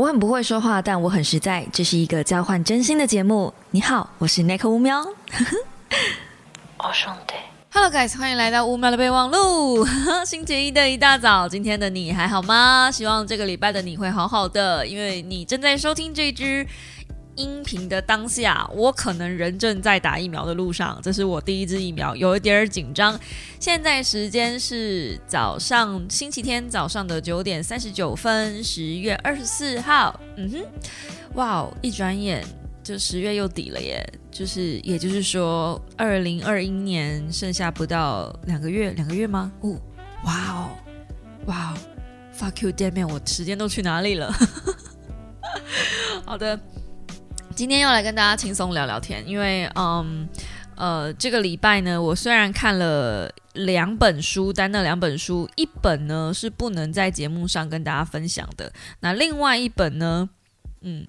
我很不会说话，但我很实在。这是一个交换真心的节目。你好，我是 Nick 乌喵。哦兄弟，Hello guys，欢迎来到乌喵的备忘录。星期一的一大早，今天的你还好吗？希望这个礼拜的你会好好的，因为你正在收听这支。音频的当下，我可能人正在打疫苗的路上，这是我第一支疫苗，有一点紧张。现在时间是早上星期天早上的九点三十九分，十月二十四号。嗯哼，哇哦，一转眼就十月又底了耶！就是也就是说，二零二一年剩下不到两个月，两个月吗？哦，哇哦，哇哦，fuck you，damn it，我时间都去哪里了？好的。今天要来跟大家轻松聊聊天，因为嗯呃，这个礼拜呢，我虽然看了两本书，但那两本书一本呢是不能在节目上跟大家分享的，那另外一本呢，嗯。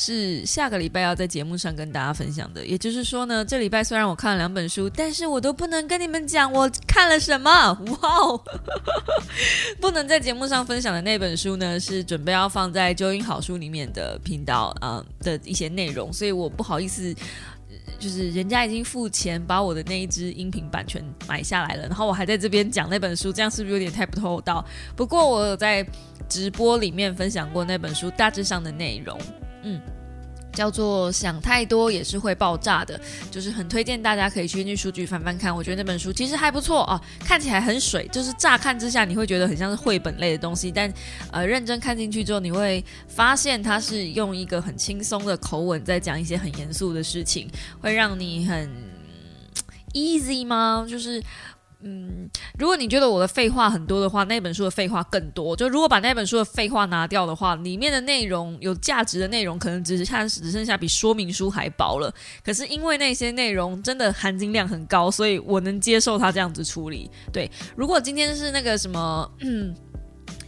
是下个礼拜要在节目上跟大家分享的。也就是说呢，这礼拜虽然我看了两本书，但是我都不能跟你们讲我看了什么。哇哦，不能在节目上分享的那本书呢，是准备要放在纠音好书里面的频道啊的一些内容，所以我不好意思，就是人家已经付钱把我的那一支音频版权买下来了，然后我还在这边讲那本书，这样是不是有点太不厚道？不过我有在直播里面分享过那本书大致上的内容。嗯，叫做想太多也是会爆炸的，就是很推荐大家可以去去书局翻翻看。我觉得那本书其实还不错啊，看起来很水，就是乍看之下你会觉得很像是绘本类的东西，但呃认真看进去之后，你会发现它是用一个很轻松的口吻在讲一些很严肃的事情，会让你很 easy 吗？就是。嗯，如果你觉得我的废话很多的话，那本书的废话更多。就如果把那本书的废话拿掉的话，里面的内容有价值的内容，可能只剩只剩下比说明书还薄了。可是因为那些内容真的含金量很高，所以我能接受他这样子处理。对，如果今天是那个什么，嗯，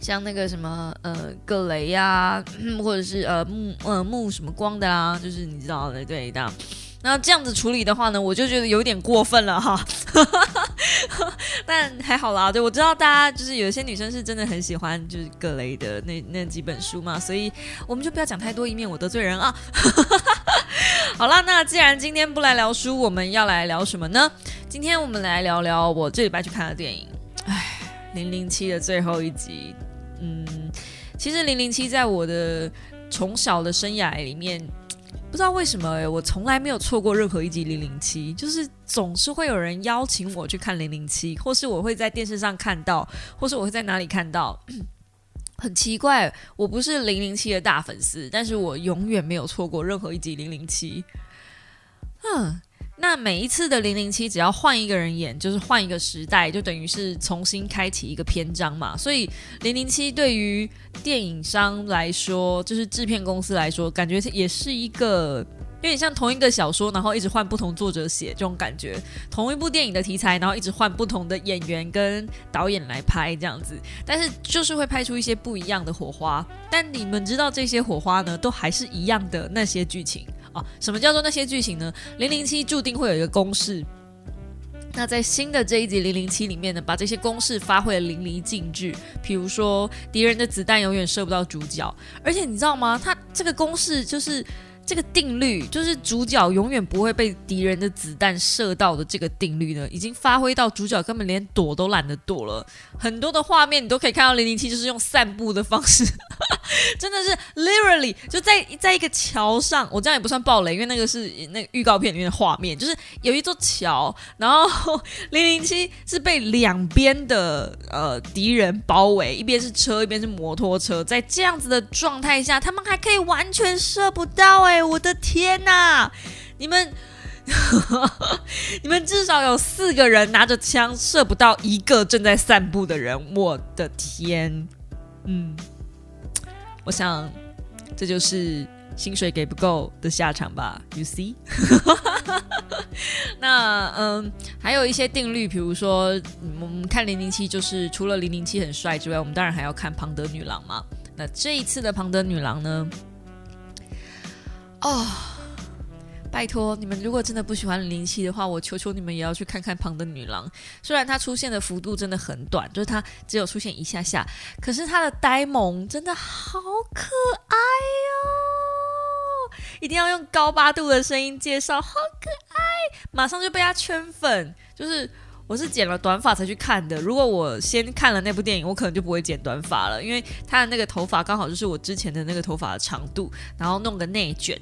像那个什么呃葛雷呀，或者是呃木呃木什么光的啊，就是你知道的，对的。那这样子处理的话呢，我就觉得有点过分了哈。但还好啦，对我知道大家就是有些女生是真的很喜欢就是格雷的那那几本书嘛，所以我们就不要讲太多，以免我得罪人啊。好啦，那既然今天不来聊书，我们要来聊什么呢？今天我们来聊聊我这礼拜去看的电影。唉，零零七的最后一集。嗯，其实零零七在我的从小的生涯里面。不知道为什么，我从来没有错过任何一集零零七，就是总是会有人邀请我去看零零七，或是我会在电视上看到，或是我会在哪里看到。很奇怪，我不是零零七的大粉丝，但是我永远没有错过任何一集零零七。嗯。那每一次的零零七，只要换一个人演，就是换一个时代，就等于是重新开启一个篇章嘛。所以零零七对于电影商来说，就是制片公司来说，感觉也是一个有点像同一个小说，然后一直换不同作者写这种感觉。同一部电影的题材，然后一直换不同的演员跟导演来拍这样子，但是就是会拍出一些不一样的火花。但你们知道这些火花呢，都还是一样的那些剧情。哦，什么叫做那些剧情呢？零零七注定会有一个公式，那在新的这一集零零七里面呢，把这些公式发挥的淋漓尽致。比如说，敌人的子弹永远射不到主角，而且你知道吗？他这个公式就是。这个定律就是主角永远不会被敌人的子弹射到的这个定律呢，已经发挥到主角根本连躲都懒得躲了。很多的画面你都可以看到零零七就是用散步的方式，真的是 literally 就在在一个桥上。我这样也不算暴雷，因为那个是那个预告片里面的画面，就是有一座桥，然后零零七是被两边的呃敌人包围，一边是车，一边是摩托车，在这样子的状态下，他们还可以完全射不到哎。哎我的天哪！你们，你们至少有四个人拿着枪射不到一个正在散步的人。我的天，嗯，我想这就是薪水给不够的下场吧。You see？那嗯，还有一些定律，比如说我们看零零七，就是除了零零七很帅之外，我们当然还要看庞德女郎嘛。那这一次的庞德女郎呢？哦，拜托你们，如果真的不喜欢零七的话，我求求你们也要去看看旁的女郎。虽然她出现的幅度真的很短，就是她只有出现一下下，可是她的呆萌真的好可爱哦，一定要用高八度的声音介绍，好可爱，马上就被他圈粉。就是我是剪了短发才去看的，如果我先看了那部电影，我可能就不会剪短发了，因为他的那个头发刚好就是我之前的那个头发的长度，然后弄个内卷，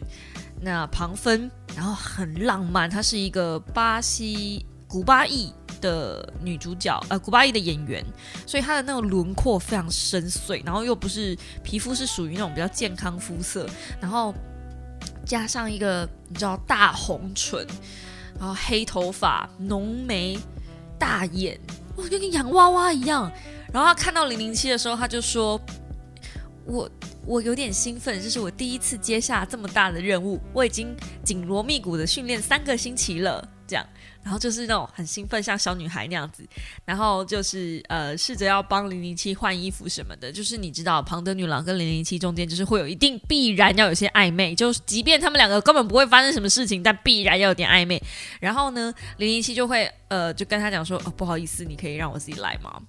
那旁分，然后很浪漫，她是一个巴西古巴裔。的女主角，呃，古巴裔的演员，所以她的那个轮廓非常深邃，然后又不是皮肤是属于那种比较健康肤色，然后加上一个你知道大红唇，然后黑头发、浓眉、大眼，哇，就跟洋娃娃一样。然后他看到零零七的时候，他就说：“我我有点兴奋，这是我第一次接下这么大的任务，我已经紧锣密鼓的训练三个星期了。”这样。然后就是那种很兴奋，像小女孩那样子，然后就是呃，试着要帮零零七换衣服什么的。就是你知道，庞德女郎跟零零七中间就是会有一定必然要有些暧昧，就是即便他们两个根本不会发生什么事情，但必然要有点暧昧。然后呢，零零七就会呃，就跟他讲说：“哦，不好意思，你可以让我自己来吗？”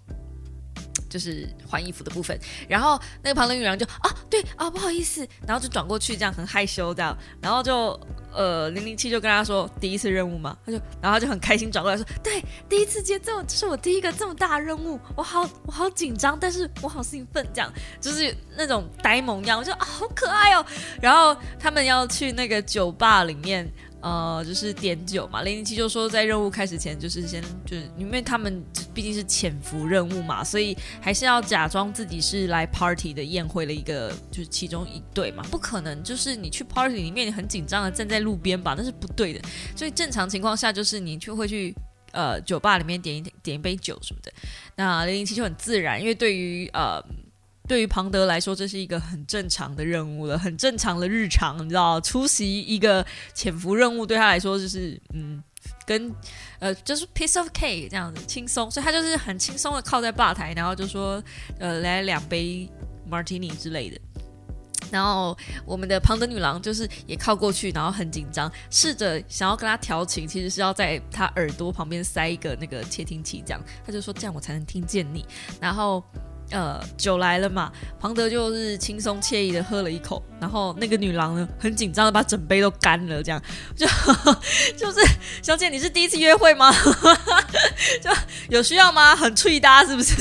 就是换衣服的部分，然后那个庞德女郎就啊，对啊，不好意思，然后就转过去，这样很害羞这样，然后就呃零零七就跟他说第一次任务嘛，他就然后他就很开心转过来说，对，第一次接这种，这是我第一个这么大任务，我好我好紧张，但是我好兴奋，这样就是那种呆萌样，我就啊好可爱哦，然后他们要去那个酒吧里面。呃，就是点酒嘛。零零七就说，在任务开始前，就是先就是因为他们毕竟是潜伏任务嘛，所以还是要假装自己是来 party 的宴会的一个，就是其中一队嘛。不可能就是你去 party 里面，你很紧张的站在路边吧，那是不对的。所以正常情况下，就是你就会去呃酒吧里面点一点一杯酒什么的。那零零七就很自然，因为对于呃。对于庞德来说，这是一个很正常的任务了，很正常的日常，你知道，出席一个潜伏任务对他来说就是嗯，跟呃就是 piece of cake 这样子轻松，所以他就是很轻松的靠在吧台，然后就说呃来两杯 martini 之类的，然后我们的庞德女郎就是也靠过去，然后很紧张，试着想要跟他调情，其实是要在他耳朵旁边塞一个那个窃听器，这样他就说这样我才能听见你，然后。呃，酒来了嘛，庞德就是轻松惬意的喝了一口，然后那个女郎呢，很紧张的把整杯都干了，这样 就就是小姐，你是第一次约会吗？就有需要吗？很脆搭是不是？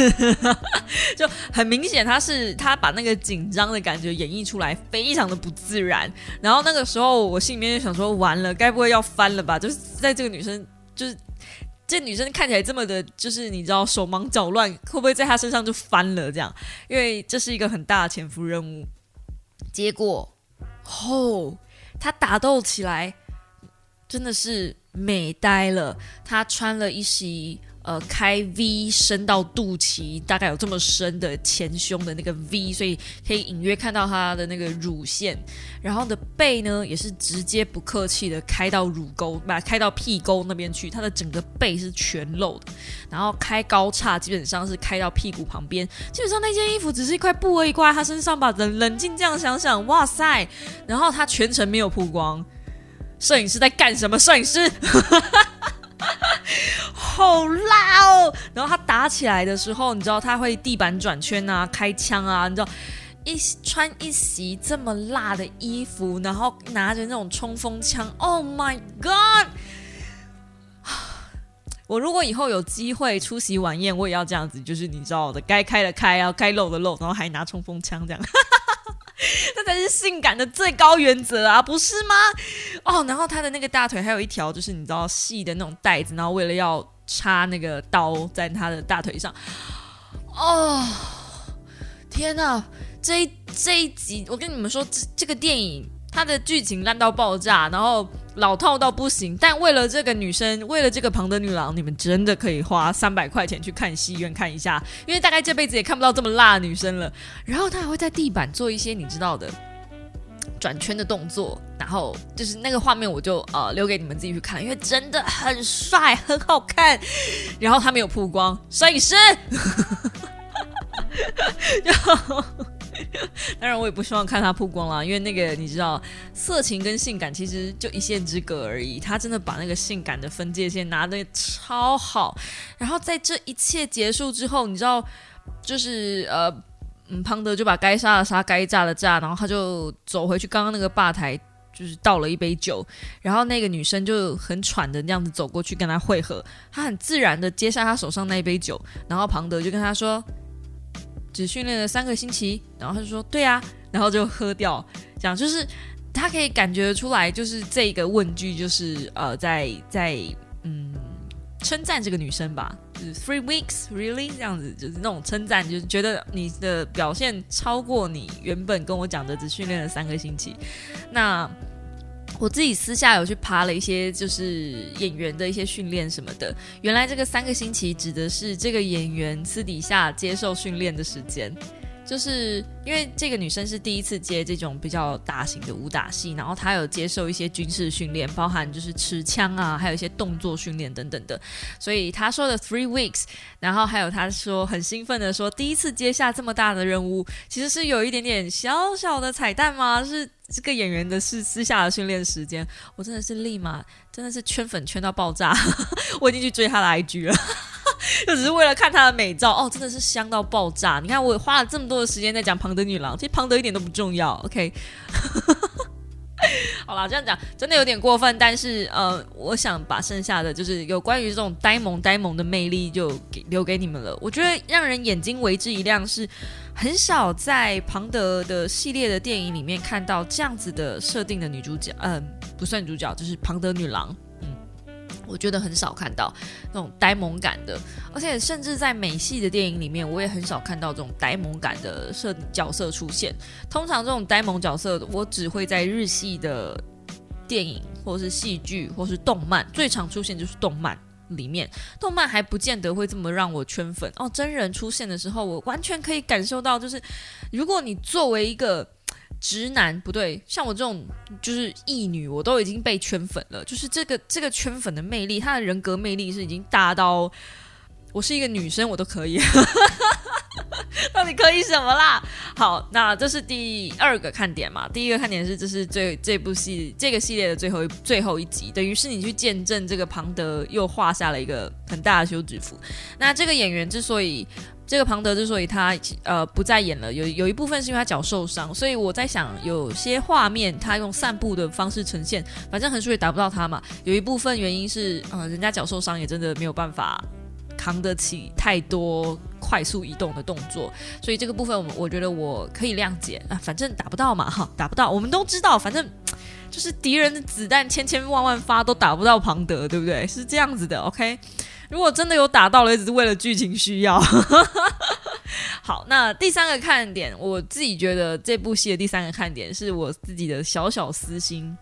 就很明显，他是他把那个紧张的感觉演绎出来，非常的不自然。然后那个时候，我心里面就想说，完了，该不会要翻了吧？就是在这个女生就是。这女生看起来这么的，就是你知道手忙脚乱，会不会在她身上就翻了？这样，因为这是一个很大的潜伏任务。结果，吼，她打斗起来真的是美呆了。她穿了一袭。呃，开 V 伸到肚脐，大概有这么深的前胸的那个 V，所以可以隐约看到她的那个乳腺。然后的背呢，也是直接不客气的开到乳沟，把开到屁沟那边去。她的整个背是全露的，然后开高叉，基本上是开到屁股旁边。基本上那件衣服只是一块布而已，挂在她身上吧。冷冷静这样想想，哇塞！然后她全程没有曝光，摄影师在干什么？摄影师。好辣哦！然后他打起来的时候，你知道他会地板转圈啊，开枪啊，你知道一穿一袭这么辣的衣服，然后拿着那种冲锋枪，Oh my God！我如果以后有机会出席晚宴，我也要这样子，就是你知道的，该开的开啊，该露的露，然后还拿冲锋枪这样。这才是性感的最高原则啊，不是吗？哦，然后他的那个大腿还有一条，就是你知道细的那种带子，然后为了要插那个刀在他的大腿上。哦，天哪！这一这一集，我跟你们说，这这个电影。他的剧情烂到爆炸，然后老套到不行，但为了这个女生，为了这个庞德女郎，你们真的可以花三百块钱去看戏院看一下，因为大概这辈子也看不到这么辣的女生了。然后她还会在地板做一些你知道的转圈的动作，然后就是那个画面，我就呃留给你们自己去看，因为真的很帅，很好看。然后他没有曝光，摄影师。然后。当然，我也不希望看他曝光了，因为那个你知道，色情跟性感其实就一线之隔而已。他真的把那个性感的分界线拿的超好。然后在这一切结束之后，你知道，就是呃，嗯，庞德就把该杀的杀，该炸的炸，然后他就走回去刚刚那个吧台，就是倒了一杯酒，然后那个女生就很喘的那样子走过去跟他会合，他很自然的接下他手上那一杯酒，然后庞德就跟他说，只训练了三个星期，然后他就说对啊，然后就喝掉，这样就是他可以感觉出来，就是这个问句就是呃在在嗯称赞这个女生吧。Three weeks, really？这样子就是那种称赞，就是觉得你的表现超过你原本跟我讲的，只训练了三个星期。那我自己私下有去爬了一些，就是演员的一些训练什么的。原来这个三个星期指的是这个演员私底下接受训练的时间。就是因为这个女生是第一次接这种比较大型的武打戏，然后她有接受一些军事训练，包含就是持枪啊，还有一些动作训练等等的。所以她说的 three weeks，然后还有她说很兴奋的说第一次接下这么大的任务，其实是有一点点小小的彩蛋吗？是这个演员的是私下的训练时间。我真的是立马真的是圈粉圈到爆炸，我已经去追他的 IG 了。就只是为了看她的美照哦，真的是香到爆炸！你看我花了这么多的时间在讲庞德女郎，其实庞德一点都不重要。OK，好啦，这样讲真的有点过分，但是呃，我想把剩下的就是有关于这种呆萌呆萌的魅力就给留给你们了。我觉得让人眼睛为之一亮，是很少在庞德的系列的电影里面看到这样子的设定的女主角，嗯，不算女主角，就是庞德女郎。我觉得很少看到那种呆萌感的，而且甚至在美系的电影里面，我也很少看到这种呆萌感的设角色出现。通常这种呆萌角色，我只会在日系的电影或是戏剧或是动漫最常出现，就是动漫里面。动漫还不见得会这么让我圈粉哦。真人出现的时候，我完全可以感受到，就是如果你作为一个。直男不对，像我这种就是异女，我都已经被圈粉了。就是这个这个圈粉的魅力，他的人格魅力是已经大到我是一个女生我都可以。到底可以什么啦？好，那这是第二个看点嘛。第一个看点是这是最这部戏这个系列的最后一最后一集，等于是你去见证这个庞德又画下了一个很大的休止符。那这个演员之所以。这个庞德之所以他呃不再演了，有有一部分是因为他脚受伤，所以我在想，有些画面他用散步的方式呈现，反正横竖也打不到他嘛。有一部分原因是，呃，人家脚受伤也真的没有办法扛得起太多快速移动的动作，所以这个部分我我觉得我可以谅解啊，反正打不到嘛，哈，打不到，我们都知道，反正就是敌人的子弹千千万万发都打不到庞德，对不对？是这样子的，OK。如果真的有打到了，也只是为了剧情需要。好，那第三个看点，我自己觉得这部戏的第三个看点是我自己的小小私心。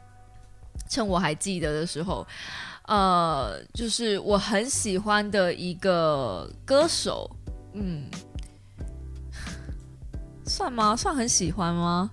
趁我还记得的时候，呃，就是我很喜欢的一个歌手，嗯，算吗？算很喜欢吗？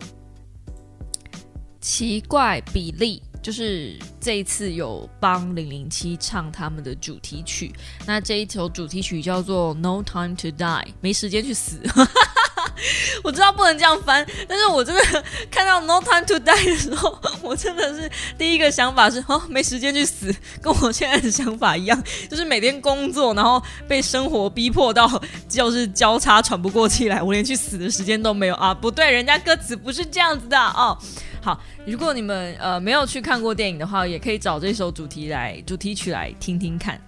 奇怪比例。就是这一次有帮零零七唱他们的主题曲，那这一首主题曲叫做《No Time to Die》，没时间去死。我知道不能这样翻，但是我真的 看到《No Time to Die》的时候，我真的是第一个想法是哦，没时间去死，跟我现在的想法一样，就是每天工作，然后被生活逼迫到就是交叉喘不过气来，我连去死的时间都没有啊！不对，人家歌词不是这样子的哦。好，如果你们呃没有去看过电影的话，也可以找这首主题来主题曲来听听看。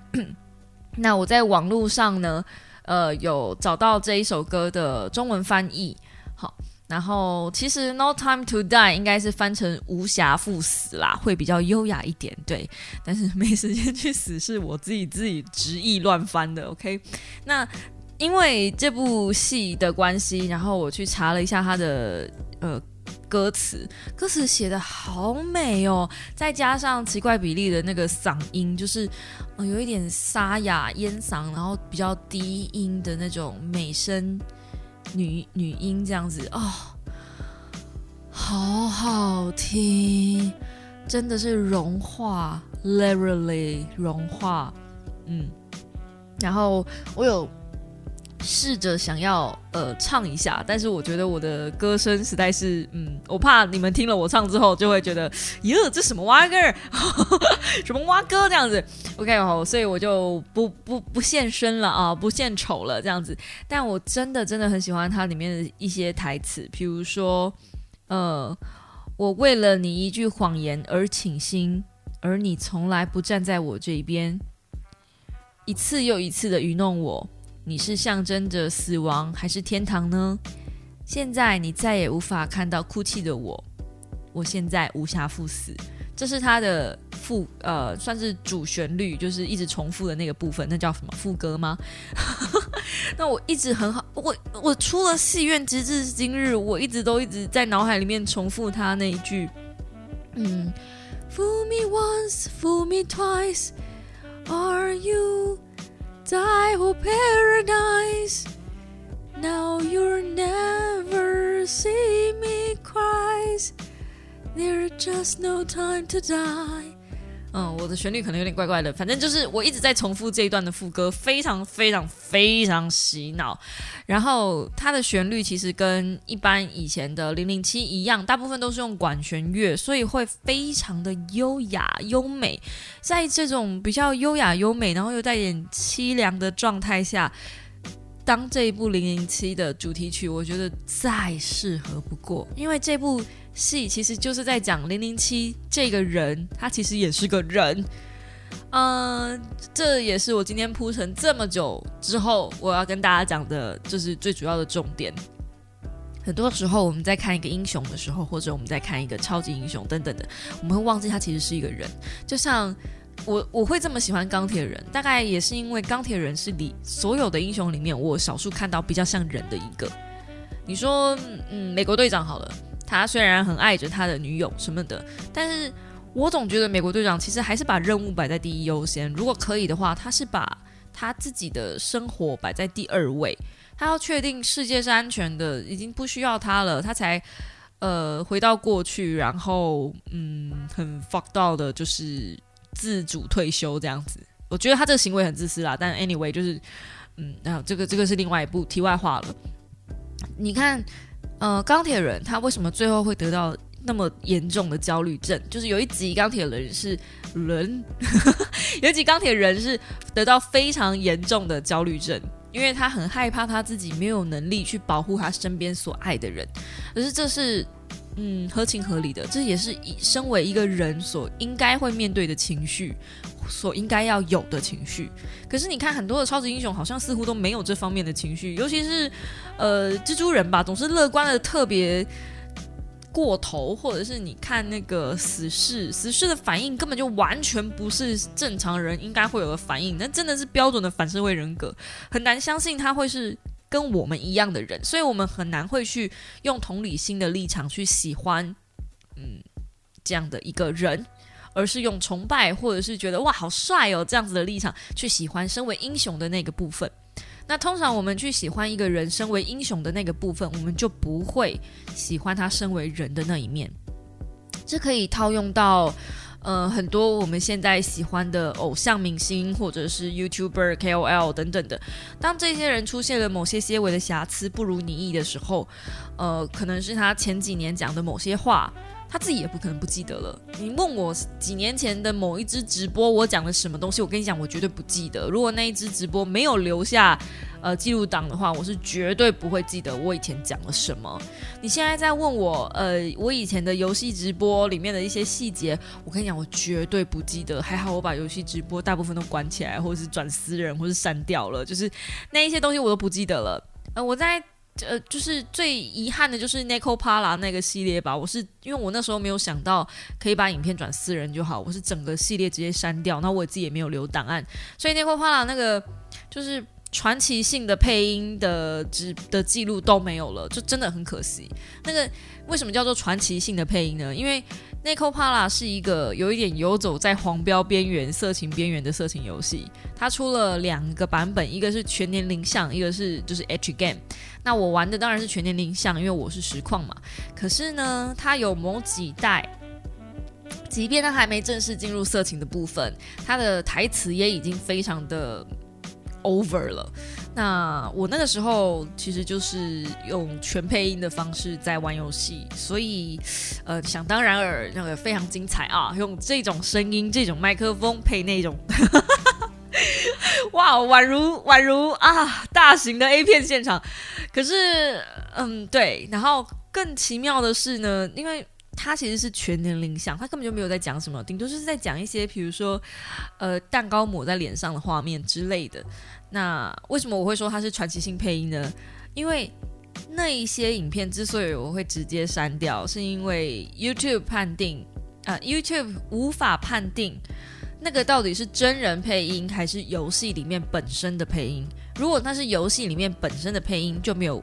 那我在网络上呢，呃，有找到这一首歌的中文翻译。好，然后其实 No Time to Die 应该是翻成无暇赴死啦，会比较优雅一点。对，但是没时间去死是我自己自己执意乱翻的。OK，那因为这部戏的关系，然后我去查了一下它的呃。歌词歌词写的好美哦，再加上奇怪比例的那个嗓音，就是呃有一点沙哑烟嗓，然后比较低音的那种美声女女音这样子哦，好好听，真的是融化，literally 融化，嗯，然后我有。试着想要呃唱一下，但是我觉得我的歌声实在是，嗯，我怕你们听了我唱之后就会觉得，哟，这什么蛙歌，什么蛙歌这样子。OK，好，所以我就不不不现身了啊，不献丑了这样子。但我真的真的很喜欢它里面的一些台词，比如说，呃，我为了你一句谎言而倾心，而你从来不站在我这一边，一次又一次的愚弄我。你是象征着死亡还是天堂呢？现在你再也无法看到哭泣的我，我现在无暇赴死。这是他的副呃，算是主旋律，就是一直重复的那个部分，那叫什么副歌吗？那我一直很好，我我出了戏院，直至今日，我一直都一直在脑海里面重复他那一句，嗯，Fool me once, fool me twice, are you die for paradise? Now you'll never see me cry. There's just no time to die。嗯，我的旋律可能有点怪怪的，反正就是我一直在重复这一段的副歌，非常非常非常洗脑。然后它的旋律其实跟一般以前的零零七一样，大部分都是用管弦乐，所以会非常的优雅优美。在这种比较优雅优美，然后又带点凄凉的状态下，当这一部零零七的主题曲，我觉得再适合不过，因为这部。戏其实就是在讲零零七这个人，他其实也是个人。嗯，这也是我今天铺陈这么久之后，我要跟大家讲的，就是最主要的重点。很多时候我们在看一个英雄的时候，或者我们在看一个超级英雄等等的，我们会忘记他其实是一个人。就像我我会这么喜欢钢铁人，大概也是因为钢铁人是里所有的英雄里面，我少数看到比较像人的一个。你说，嗯，美国队长好了。他虽然很爱着他的女友什么的，但是我总觉得美国队长其实还是把任务摆在第一优先。如果可以的话，他是把他自己的生活摆在第二位。他要确定世界是安全的，已经不需要他了，他才呃回到过去，然后嗯很 fuck 到的，就是自主退休这样子。我觉得他这个行为很自私啦，但 anyway 就是嗯，那这个这个是另外一部题外话了。你看。呃，钢铁人他为什么最后会得到那么严重的焦虑症？就是有一集钢铁人是人，有一集钢铁人是得到非常严重的焦虑症，因为他很害怕他自己没有能力去保护他身边所爱的人，可是这是嗯合情合理的，这也是以身为一个人所应该会面对的情绪。所应该要有的情绪，可是你看很多的超级英雄好像似乎都没有这方面的情绪，尤其是呃蜘蛛人吧，总是乐观的特别过头，或者是你看那个死侍，死侍的反应根本就完全不是正常人应该会有的反应，那真的是标准的反社会人格，很难相信他会是跟我们一样的人，所以我们很难会去用同理心的立场去喜欢嗯这样的一个人。而是用崇拜或者是觉得哇好帅哦这样子的立场去喜欢身为英雄的那个部分。那通常我们去喜欢一个人身为英雄的那个部分，我们就不会喜欢他身为人的那一面。这可以套用到呃很多我们现在喜欢的偶像明星或者是 YouTuber、KOL 等等的。当这些人出现了某些些微的瑕疵不如你意的时候，呃，可能是他前几年讲的某些话。他自己也不可能不记得了。你问我几年前的某一支直播，我讲了什么东西？我跟你讲，我绝对不记得。如果那一支直播没有留下呃记录档的话，我是绝对不会记得我以前讲了什么。你现在在问我，呃，我以前的游戏直播里面的一些细节，我跟你讲，我绝对不记得。还好我把游戏直播大部分都关起来，或者是转私人，或是删掉了，就是那一些东西我都不记得了。呃，我在。呃，就是最遗憾的就是 Nico Pala 那个系列吧。我是因为我那时候没有想到可以把影片转私人就好，我是整个系列直接删掉。那我自己也没有留档案，所以 Nico Pala 那个就是传奇性的配音的只的记录都没有了，就真的很可惜。那个为什么叫做传奇性的配音呢？因为 Nico Pala 是一个有一点游走在黄标边缘、色情边缘的色情游戏。它出了两个版本，一个是全年龄向，一个是就是 H Game。那我玩的当然是全年龄向，因为我是实况嘛。可是呢，它有某几代，即便它还没正式进入色情的部分，它的台词也已经非常的 over 了。那我那个时候其实就是用全配音的方式在玩游戏，所以呃，想当然尔，那个非常精彩啊，用这种声音、这种麦克风配那种。哇，宛如宛如啊，大型的 A 片现场。可是，嗯，对。然后更奇妙的是呢，因为它其实是全年龄向，它根本就没有在讲什么，顶多就是在讲一些，比如说，呃，蛋糕抹在脸上的画面之类的。那为什么我会说它是传奇性配音呢？因为那一些影片之所以我会直接删掉，是因为 YouTube 判定，啊，YouTube 无法判定那个到底是真人配音还是游戏里面本身的配音。如果那是游戏里面本身的配音，就没有。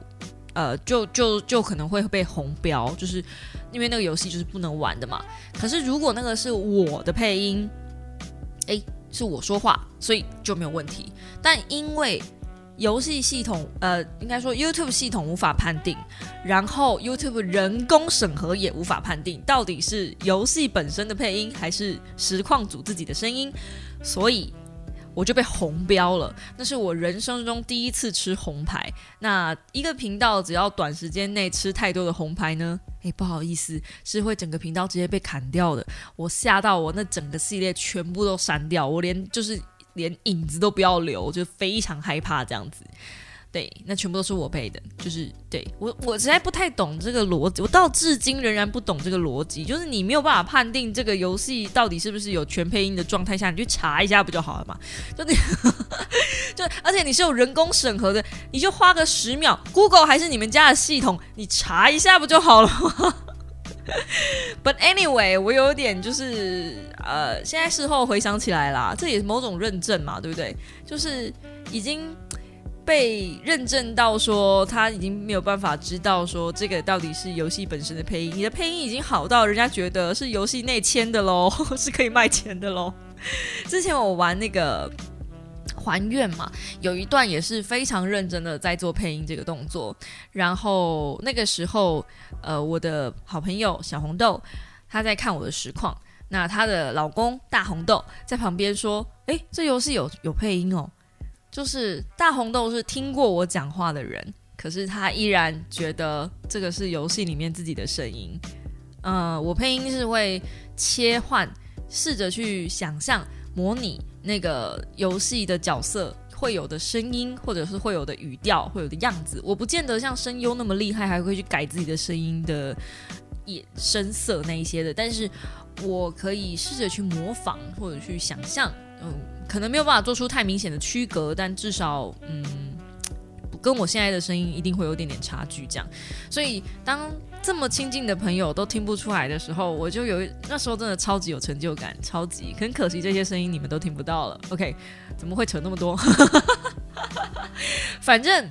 呃，就就就可能会被红标，就是因为那个游戏就是不能玩的嘛。可是如果那个是我的配音，诶，是我说话，所以就没有问题。但因为游戏系统，呃，应该说 YouTube 系统无法判定，然后 YouTube 人工审核也无法判定到底是游戏本身的配音还是实况组自己的声音，所以。我就被红标了，那是我人生中第一次吃红牌。那一个频道只要短时间内吃太多的红牌呢？诶，不好意思，是会整个频道直接被砍掉的。我吓到我那整个系列全部都删掉，我连就是连影子都不要留，就非常害怕这样子。对，那全部都是我配的，就是对我，我实在不太懂这个逻辑，我到至今仍然不懂这个逻辑，就是你没有办法判定这个游戏到底是不是有全配音的状态下，你去查一下不就好了嘛？就你，就而且你是有人工审核的，你就花个十秒，Google 还是你们家的系统，你查一下不就好了吗 But anyway，我有点就是呃，现在事后回想起来啦，这也是某种认证嘛，对不对？就是已经。被认证到说他已经没有办法知道说这个到底是游戏本身的配音，你的配音已经好到人家觉得是游戏内签的喽，是可以卖钱的喽。之前我玩那个还愿嘛，有一段也是非常认真的在做配音这个动作，然后那个时候呃我的好朋友小红豆他在看我的实况，那她的老公大红豆在旁边说：“诶，这游戏有有配音哦。”就是大红豆是听过我讲话的人，可是他依然觉得这个是游戏里面自己的声音。嗯，我配音是会切换，试着去想象、模拟那个游戏的角色会有的声音，或者是会有的语调、会有的样子。我不见得像声优那么厉害，还会去改自己的声音的也声色那一些的，但是我可以试着去模仿或者去想象，嗯。可能没有办法做出太明显的区隔，但至少，嗯，跟我现在的声音一定会有点点差距，这样。所以当这么亲近的朋友都听不出来的时候，我就有那时候真的超级有成就感，超级很可惜这些声音你们都听不到了。OK，怎么会扯那么多？反正。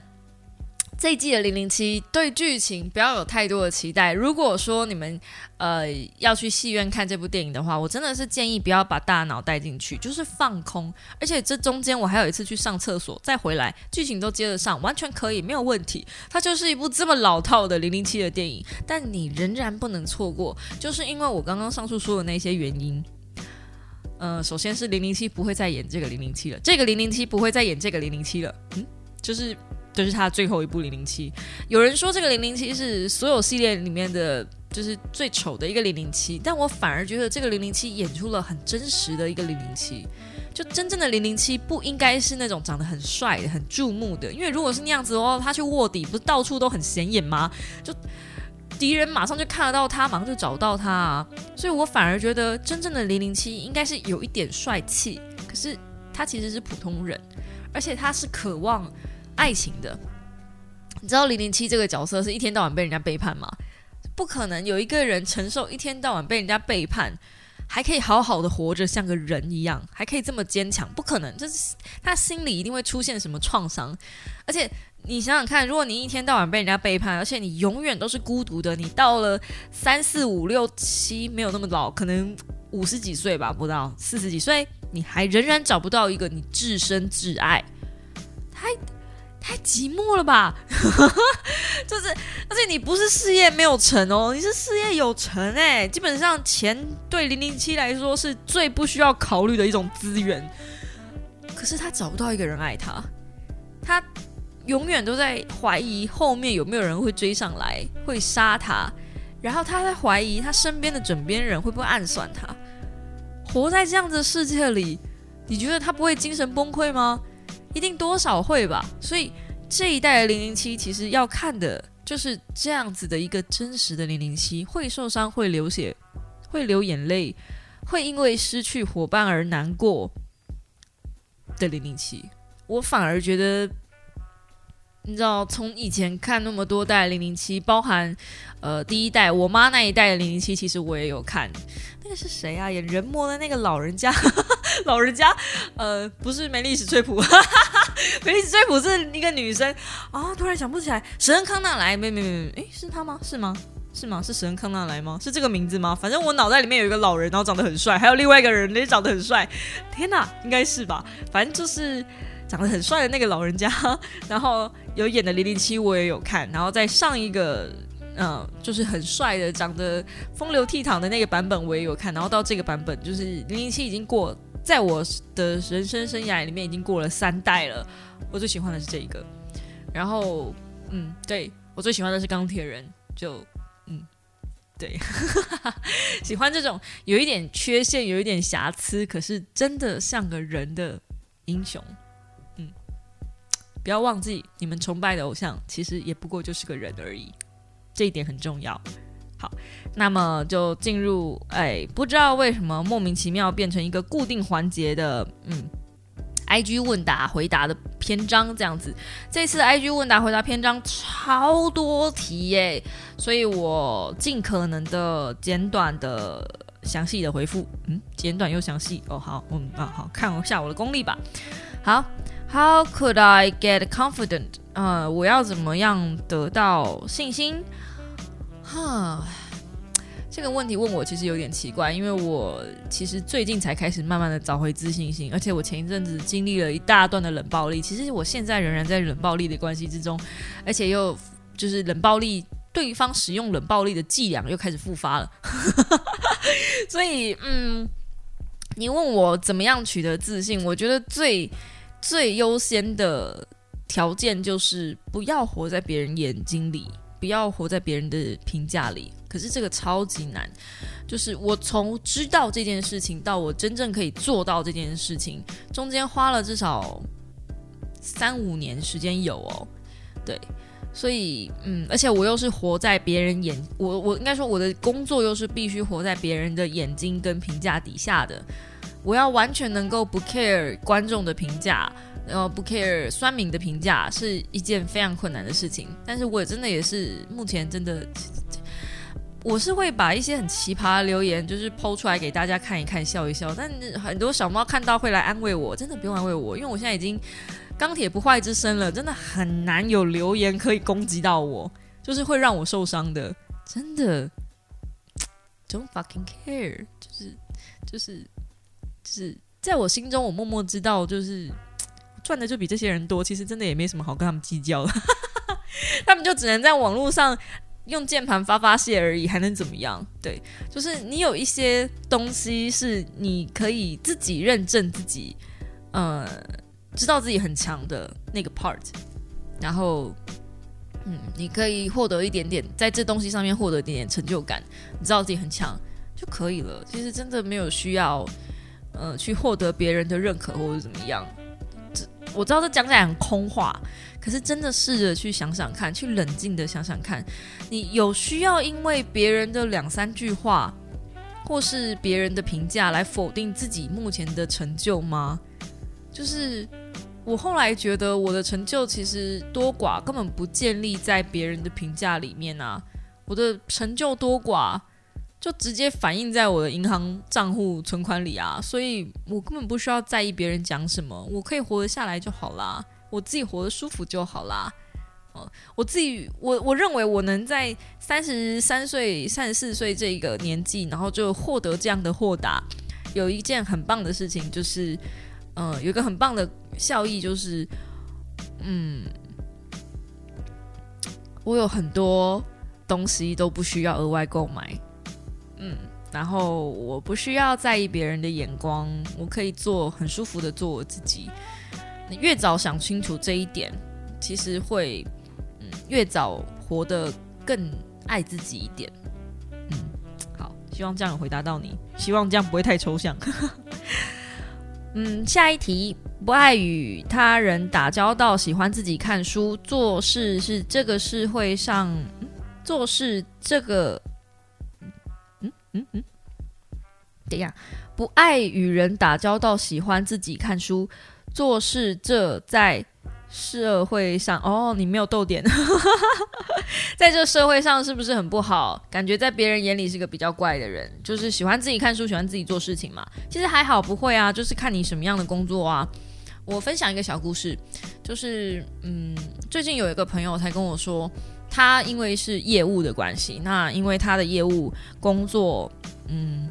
这一季的零零七对剧情不要有太多的期待。如果说你们呃要去戏院看这部电影的话，我真的是建议不要把大脑带进去，就是放空。而且这中间我还有一次去上厕所再回来，剧情都接得上，完全可以没有问题。它就是一部这么老套的零零七的电影，但你仍然不能错过，就是因为我刚刚上述说的那些原因。呃，首先是零零七不会再演这个零零七了，这个零零七不会再演这个零零七了，嗯，就是。就是他最后一部零零七，有人说这个零零七是所有系列里面的就是最丑的一个零零七，但我反而觉得这个零零七演出了很真实的一个零零七。就真正的零零七不应该是那种长得很帅、很注目的，因为如果是那样子的话，他去卧底不是到处都很显眼吗？就敌人马上就看得到他，马上就找到他啊！所以我反而觉得真正的零零七应该是有一点帅气，可是他其实是普通人，而且他是渴望。爱情的，你知道零零七这个角色是一天到晚被人家背叛吗？不可能有一个人承受一天到晚被人家背叛，还可以好好的活着像个人一样，还可以这么坚强，不可能。就是他心里一定会出现什么创伤。而且你想想看，如果你一天到晚被人家背叛，而且你永远都是孤独的，你到了三四五六七没有那么老，可能五十几岁吧，不到四十几岁，你还仍然找不到一个你至深至爱，还。太寂寞了吧，就是，而且你不是事业没有成哦，你是事业有成哎。基本上钱对零零七来说是最不需要考虑的一种资源，可是他找不到一个人爱他，他永远都在怀疑后面有没有人会追上来会杀他，然后他在怀疑他身边的枕边人会不会暗算他。活在这样的世界里，你觉得他不会精神崩溃吗？一定多少会吧，所以这一代的零零七其实要看的就是这样子的一个真实的零零七，会受伤，会流血，会流眼泪，会因为失去伙伴而难过的零零七。我反而觉得，你知道，从以前看那么多代零零七，包含呃第一代我妈那一代的零零七，其实我也有看。那个是谁啊？演人魔的那个老人家，老人家，呃，不是梅丽史翠普，梅丽史翠普是一个女生啊，突然想不起来。史恩康纳莱，没没没没，诶，是他吗？是吗？是吗？是史恩康纳莱吗？是这个名字吗？反正我脑袋里面有一个老人，然后长得很帅，还有另外一个人也长得很帅。天哪，应该是吧？反正就是长得很帅的那个老人家，然后有演的零零七我也有看，然后在上一个。嗯，就是很帅的，长得风流倜傥的那个版本我也有看，然后到这个版本就是零零七已经过，在我的人生生涯里面已经过了三代了。我最喜欢的是这一个，然后嗯，对我最喜欢的是钢铁人，就嗯，对，喜欢这种有一点缺陷、有一点瑕疵，可是真的像个人的英雄。嗯，不要忘记，你们崇拜的偶像其实也不过就是个人而已。这一点很重要。好，那么就进入哎，不知道为什么莫名其妙变成一个固定环节的嗯，IG 问答回答的篇章这样子。这次 IG 问答回答篇章超多题耶，所以我尽可能的简短的详细的回复。嗯，简短又详细哦。好，嗯啊，好看一下我的功力吧。好，How could I get confident？呃，我要怎么样得到信心？哈，这个问题问我其实有点奇怪，因为我其实最近才开始慢慢的找回自信心，而且我前一阵子经历了一大段的冷暴力，其实我现在仍然在冷暴力的关系之中，而且又就是冷暴力对方使用冷暴力的伎俩又开始复发了，所以嗯，你问我怎么样取得自信，我觉得最最优先的条件就是不要活在别人眼睛里。不要活在别人的评价里，可是这个超级难。就是我从知道这件事情到我真正可以做到这件事情，中间花了至少三五年时间有哦。对，所以嗯，而且我又是活在别人眼，我我应该说我的工作又是必须活在别人的眼睛跟评价底下的，我要完全能够不 care 观众的评价。然后不 care 酸民的评价是一件非常困难的事情，但是我真的也是目前真的，我是会把一些很奇葩的留言就是抛出来给大家看一看笑一笑，但很多小猫看到会来安慰我，真的不用安慰我，因为我现在已经钢铁不坏之身了，真的很难有留言可以攻击到我，就是会让我受伤的，真的，don't fucking care，就是就是就是在我心中，我默默知道就是。赚的就比这些人多，其实真的也没什么好跟他们计较的，他们就只能在网络上用键盘发发泄而已，还能怎么样？对，就是你有一些东西是你可以自己认证自己，呃，知道自己很强的那个 part，然后，嗯，你可以获得一点点在这东西上面获得一点点成就感，你知道自己很强就可以了。其实真的没有需要，呃，去获得别人的认可或者怎么样。我知道这讲起来很空话，可是真的试着去想想看，去冷静的想想看，你有需要因为别人的两三句话，或是别人的评价来否定自己目前的成就吗？就是我后来觉得，我的成就其实多寡根本不建立在别人的评价里面啊，我的成就多寡。就直接反映在我的银行账户存款里啊，所以我根本不需要在意别人讲什么，我可以活得下来就好啦，我自己活得舒服就好啦。哦，我自己，我我认为我能在三十三岁、三十四岁这个年纪，然后就获得这样的豁达，有一件很棒的事情，就是，嗯，有一个很棒的效益，就是，嗯，我有很多东西都不需要额外购买。嗯，然后我不需要在意别人的眼光，我可以做很舒服的做我自己。越早想清楚这一点，其实会嗯越早活得更爱自己一点。嗯，好，希望这样回答到你，希望这样不会太抽象。嗯，下一题，不爱与他人打交道，喜欢自己看书，做事是这个社会上，做事这个，嗯嗯，等一下，不爱与人打交道，喜欢自己看书，做事这在。社会上哦，你没有逗点，在这社会上是不是很不好？感觉在别人眼里是个比较怪的人，就是喜欢自己看书，喜欢自己做事情嘛。其实还好，不会啊，就是看你什么样的工作啊。我分享一个小故事，就是嗯，最近有一个朋友才跟我说，他因为是业务的关系，那因为他的业务工作，嗯。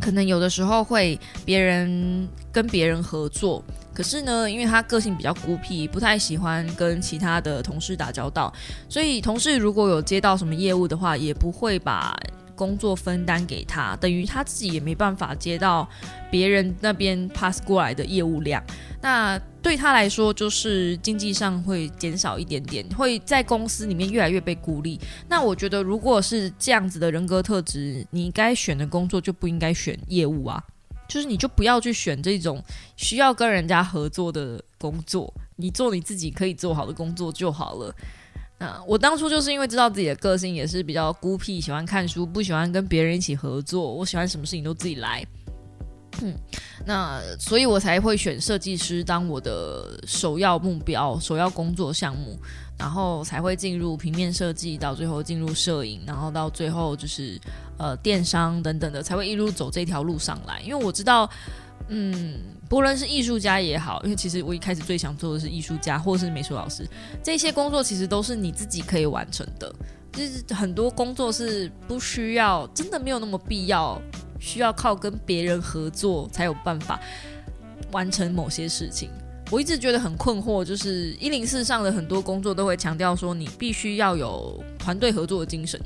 可能有的时候会别人跟别人合作，可是呢，因为他个性比较孤僻，不太喜欢跟其他的同事打交道，所以同事如果有接到什么业务的话，也不会把工作分担给他，等于他自己也没办法接到别人那边 pass 过来的业务量。那对他来说，就是经济上会减少一点点，会在公司里面越来越被孤立。那我觉得，如果是这样子的人格特质，你该选的工作就不应该选业务啊，就是你就不要去选这种需要跟人家合作的工作，你做你自己可以做好的工作就好了。那我当初就是因为知道自己的个性也是比较孤僻，喜欢看书，不喜欢跟别人一起合作，我喜欢什么事情都自己来。嗯，那所以我才会选设计师当我的首要目标、首要工作项目，然后才会进入平面设计，到最后进入摄影，然后到最后就是呃电商等等的，才会一路走这条路上来。因为我知道，嗯，不论是艺术家也好，因为其实我一开始最想做的是艺术家或是美术老师，这些工作其实都是你自己可以完成的。就是很多工作是不需要，真的没有那么必要。需要靠跟别人合作才有办法完成某些事情。我一直觉得很困惑，就是一零四上的很多工作都会强调说你必须要有团队合作的精神。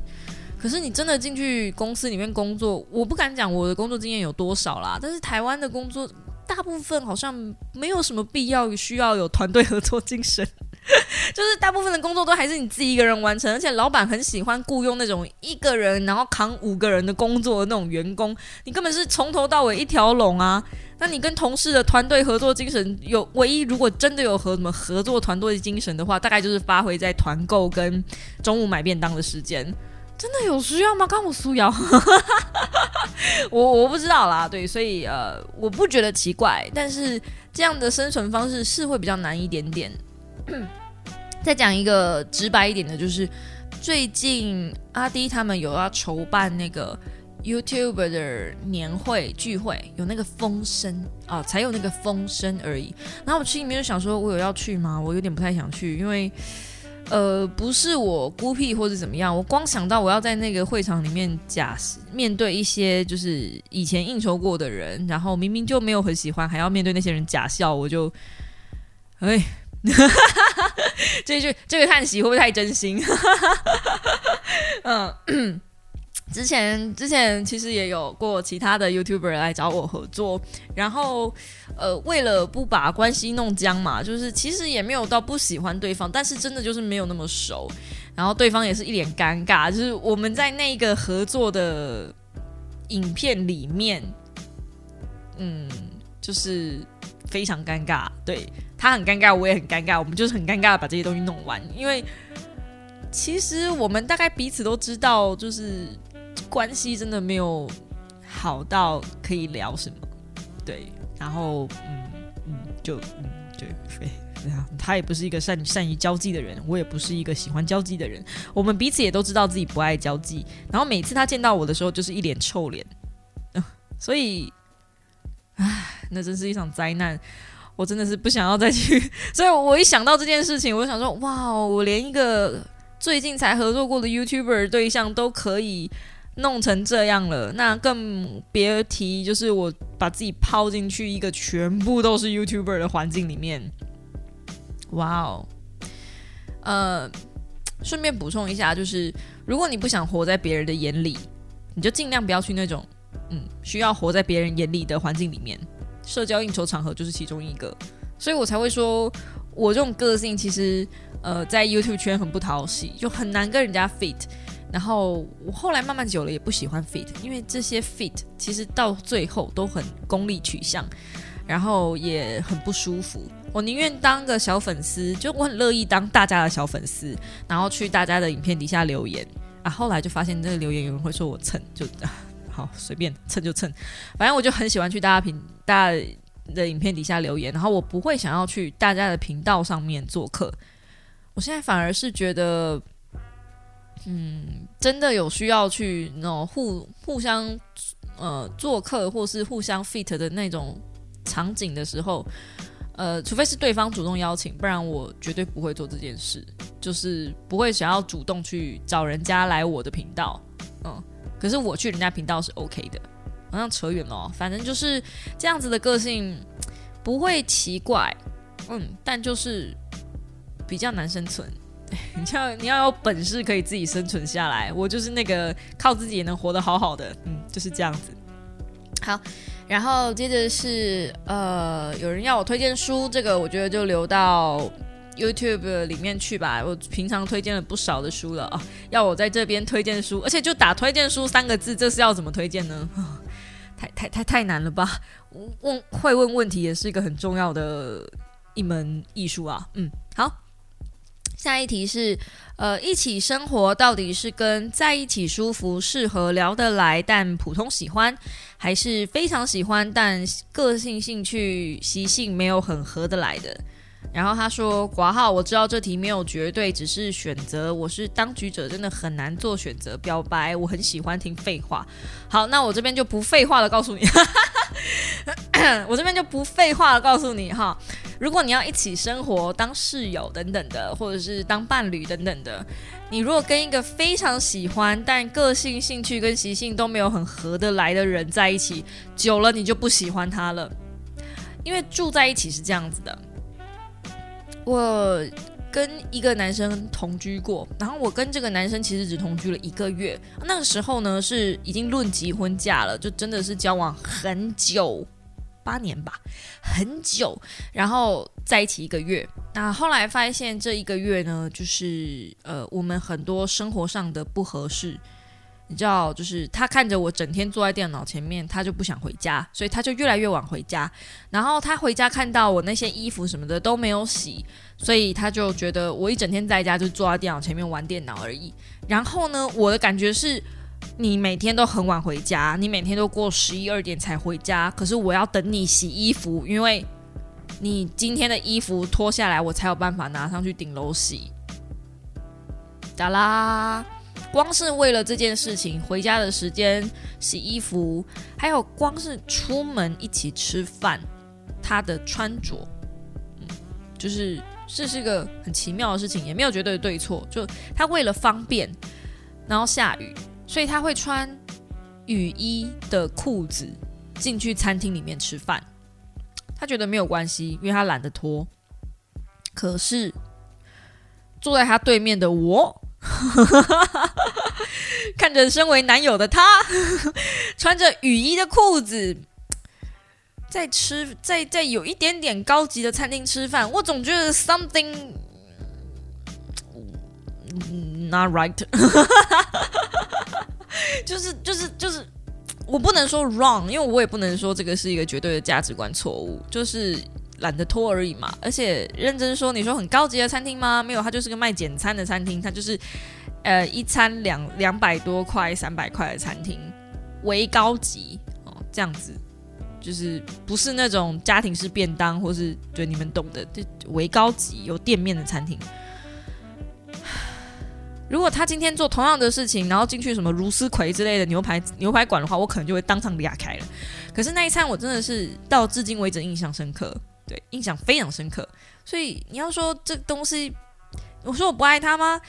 可是你真的进去公司里面工作，我不敢讲我的工作经验有多少啦。但是台湾的工作大部分好像没有什么必要需要有团队合作精神。就是大部分的工作都还是你自己一个人完成，而且老板很喜欢雇佣那种一个人然后扛五个人的工作的那种员工，你根本是从头到尾一条龙啊！那你跟同事的团队合作精神有唯一，如果真的有和什么合作团队精神的话，大概就是发挥在团购跟中午买便当的时间，真的有需要吗？刚我苏瑶，我我不知道啦，对，所以呃，我不觉得奇怪，但是这样的生存方式是会比较难一点点。再讲一个直白一点的，就是最近阿迪他们有要筹办那个 YouTube 的年会聚会，有那个风声啊，才有那个风声而已。然后我心里面就想说，我有要去吗？我有点不太想去，因为呃，不是我孤僻或者怎么样，我光想到我要在那个会场里面假面对一些就是以前应酬过的人，然后明明就没有很喜欢，还要面对那些人假笑，我就哎。这句这个叹息会不会太真心？嗯，之前之前其实也有过其他的 YouTuber 来找我合作，然后呃，为了不把关系弄僵嘛，就是其实也没有到不喜欢对方，但是真的就是没有那么熟，然后对方也是一脸尴尬，就是我们在那个合作的影片里面，嗯，就是非常尴尬，对。他很尴尬，我也很尴尬，我们就是很尴尬的把这些东西弄完。因为其实我们大概彼此都知道，就是关系真的没有好到可以聊什么。对，然后嗯嗯，就嗯对，他也不是一个善善于交际的人，我也不是一个喜欢交际的人。我们彼此也都知道自己不爱交际，然后每次他见到我的时候，就是一脸臭脸。所以，唉，那真是一场灾难。我真的是不想要再去，所以我一想到这件事情，我想说，哇，我连一个最近才合作过的 YouTuber 对象都可以弄成这样了，那更别提就是我把自己抛进去一个全部都是 YouTuber 的环境里面。哇哦，呃，顺便补充一下，就是如果你不想活在别人的眼里，你就尽量不要去那种嗯需要活在别人眼里的环境里面。社交应酬场合就是其中一个，所以我才会说，我这种个性其实，呃，在 YouTube 圈很不讨喜，就很难跟人家 fit。然后我后来慢慢久了也不喜欢 fit，因为这些 fit 其实到最后都很功利取向。然后也很不舒服。我宁愿当个小粉丝，就我很乐意当大家的小粉丝，然后去大家的影片底下留言啊。后来就发现这个留言有人会说我蹭，就 好随便蹭就蹭，反正我就很喜欢去大家频大家的影片底下留言，然后我不会想要去大家的频道上面做客。我现在反而是觉得，嗯，真的有需要去那种互互相呃做客，或是互相 fit 的那种场景的时候。呃，除非是对方主动邀请，不然我绝对不会做这件事，就是不会想要主动去找人家来我的频道，嗯，可是我去人家频道是 OK 的，好像扯远了，反正就是这样子的个性不会奇怪，嗯，但就是比较难生存，你 要你要有本事可以自己生存下来，我就是那个靠自己也能活得好好的，嗯，就是这样子，好。然后接着是呃，有人要我推荐书，这个我觉得就留到 YouTube 里面去吧。我平常推荐了不少的书了啊，要我在这边推荐书，而且就打推荐书三个字，这是要怎么推荐呢？太太太太难了吧？问会问问题也是一个很重要的一门艺术啊。嗯，好。下一题是，呃，一起生活到底是跟在一起舒服、适合、聊得来，但普通喜欢，还是非常喜欢，但个性、兴趣、习性没有很合得来的？然后他说：“挂号，我知道这题没有绝对，只是选择。我是当局者，真的很难做选择。表白，我很喜欢听废话。好，那我这边就不废话了，告诉你，我这边就不废话了，告诉你哈。如果你要一起生活，当室友等等的，或者是当伴侣等等的，你如果跟一个非常喜欢，但个性、兴趣跟习性都没有很合得来的人在一起，久了你就不喜欢他了，因为住在一起是这样子的。”我跟一个男生同居过，然后我跟这个男生其实只同居了一个月。那个时候呢，是已经论及婚嫁了，就真的是交往很久，八年吧，很久，然后在一起一个月。那后来发现这一个月呢，就是呃，我们很多生活上的不合适。你知道，就是他看着我整天坐在电脑前面，他就不想回家，所以他就越来越晚回家。然后他回家看到我那些衣服什么的都没有洗，所以他就觉得我一整天在家就坐在电脑前面玩电脑而已。然后呢，我的感觉是，你每天都很晚回家，你每天都过十一二点才回家，可是我要等你洗衣服，因为你今天的衣服脱下来，我才有办法拿上去顶楼洗。咋啦。光是为了这件事情，回家的时间、洗衣服，还有光是出门一起吃饭，他的穿着，嗯，就是这是一个很奇妙的事情，也没有绝对的对错。就他为了方便，然后下雨，所以他会穿雨衣的裤子进去餐厅里面吃饭。他觉得没有关系，因为他懒得脱。可是坐在他对面的我。看着身为男友的他，穿着雨衣的裤子，在吃在在有一点点高级的餐厅吃饭，我总觉得 something not right，就是就是就是，我不能说 wrong，因为我也不能说这个是一个绝对的价值观错误，就是。懒得拖而已嘛，而且认真说，你说很高级的餐厅吗？没有，它就是个卖简餐的餐厅，它就是呃一餐两两百多块、三百块的餐厅，为高级哦，这样子就是不是那种家庭式便当，或是对你们懂的，就为高级有店面的餐厅。如果他今天做同样的事情，然后进去什么如斯葵之类的牛排牛排馆的话，我可能就会当场裂开了。可是那一餐我真的是到至今为止印象深刻。对，印象非常深刻。所以你要说这东西，我说我不爱他吗？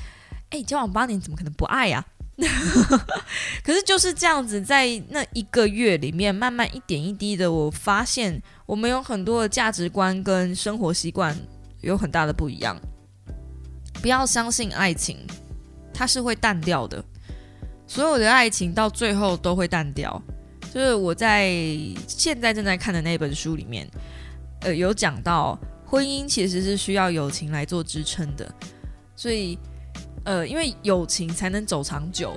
哎，交往八年怎么可能不爱呀？可是就是这样子，在那一个月里面，慢慢一点一滴的，我发现我们有很多的价值观跟生活习惯有很大的不一样。不要相信爱情，它是会淡掉的。所有的爱情到最后都会淡掉。就是我在现在正在看的那本书里面。呃，有讲到婚姻其实是需要友情来做支撑的，所以，呃，因为友情才能走长久，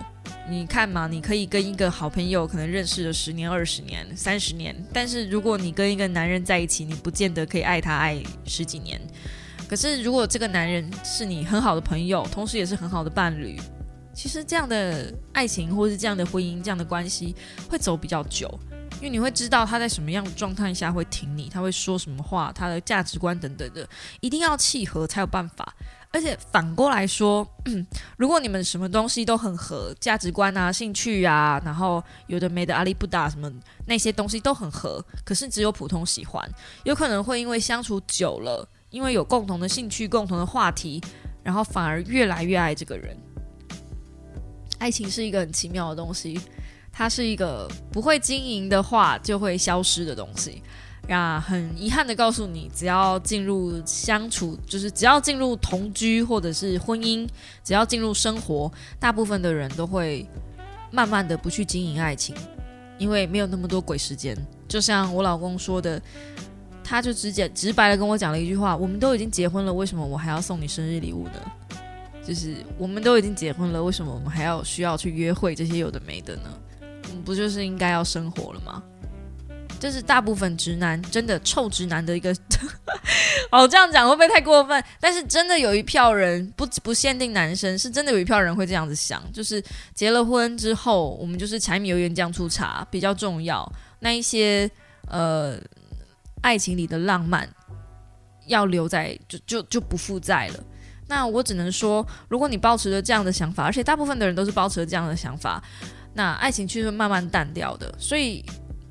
你看嘛，你可以跟一个好朋友可能认识了十年、二十年、三十年，但是如果你跟一个男人在一起，你不见得可以爱他爱十几年。可是如果这个男人是你很好的朋友，同时也是很好的伴侣，其实这样的爱情或是这样的婚姻、这样的关系会走比较久，因为你会知道他在什么样的状态下会挺你，他会说什么话，他的价值观等等的，一定要契合才有办法。而且反过来说，如果你们什么东西都很合，价值观啊、兴趣啊，然后有的没的阿里不达什么那些东西都很合，可是只有普通喜欢，有可能会因为相处久了，因为有共同的兴趣、共同的话题，然后反而越来越爱这个人。爱情是一个很奇妙的东西，它是一个不会经营的话就会消失的东西。呀，很遗憾的告诉你，只要进入相处，就是只要进入同居或者是婚姻，只要进入生活，大部分的人都会慢慢的不去经营爱情，因为没有那么多鬼时间。就像我老公说的，他就直接直白的跟我讲了一句话：“我们都已经结婚了，为什么我还要送你生日礼物呢？就是我们都已经结婚了，为什么我们还要需要去约会这些有的没的呢？我们不就是应该要生活了吗？”这是大部分直男真的臭直男的一个，哦，这样讲会不会太过分？但是真的有一票人不不限定男生，是真的有一票人会这样子想，就是结了婚之后，我们就是柴米油盐酱醋茶比较重要，那一些呃爱情里的浪漫要留在就就就不负债了。那我只能说，如果你保持着这样的想法，而且大部分的人都是保持着这样的想法，那爱情其实慢慢淡掉的。所以。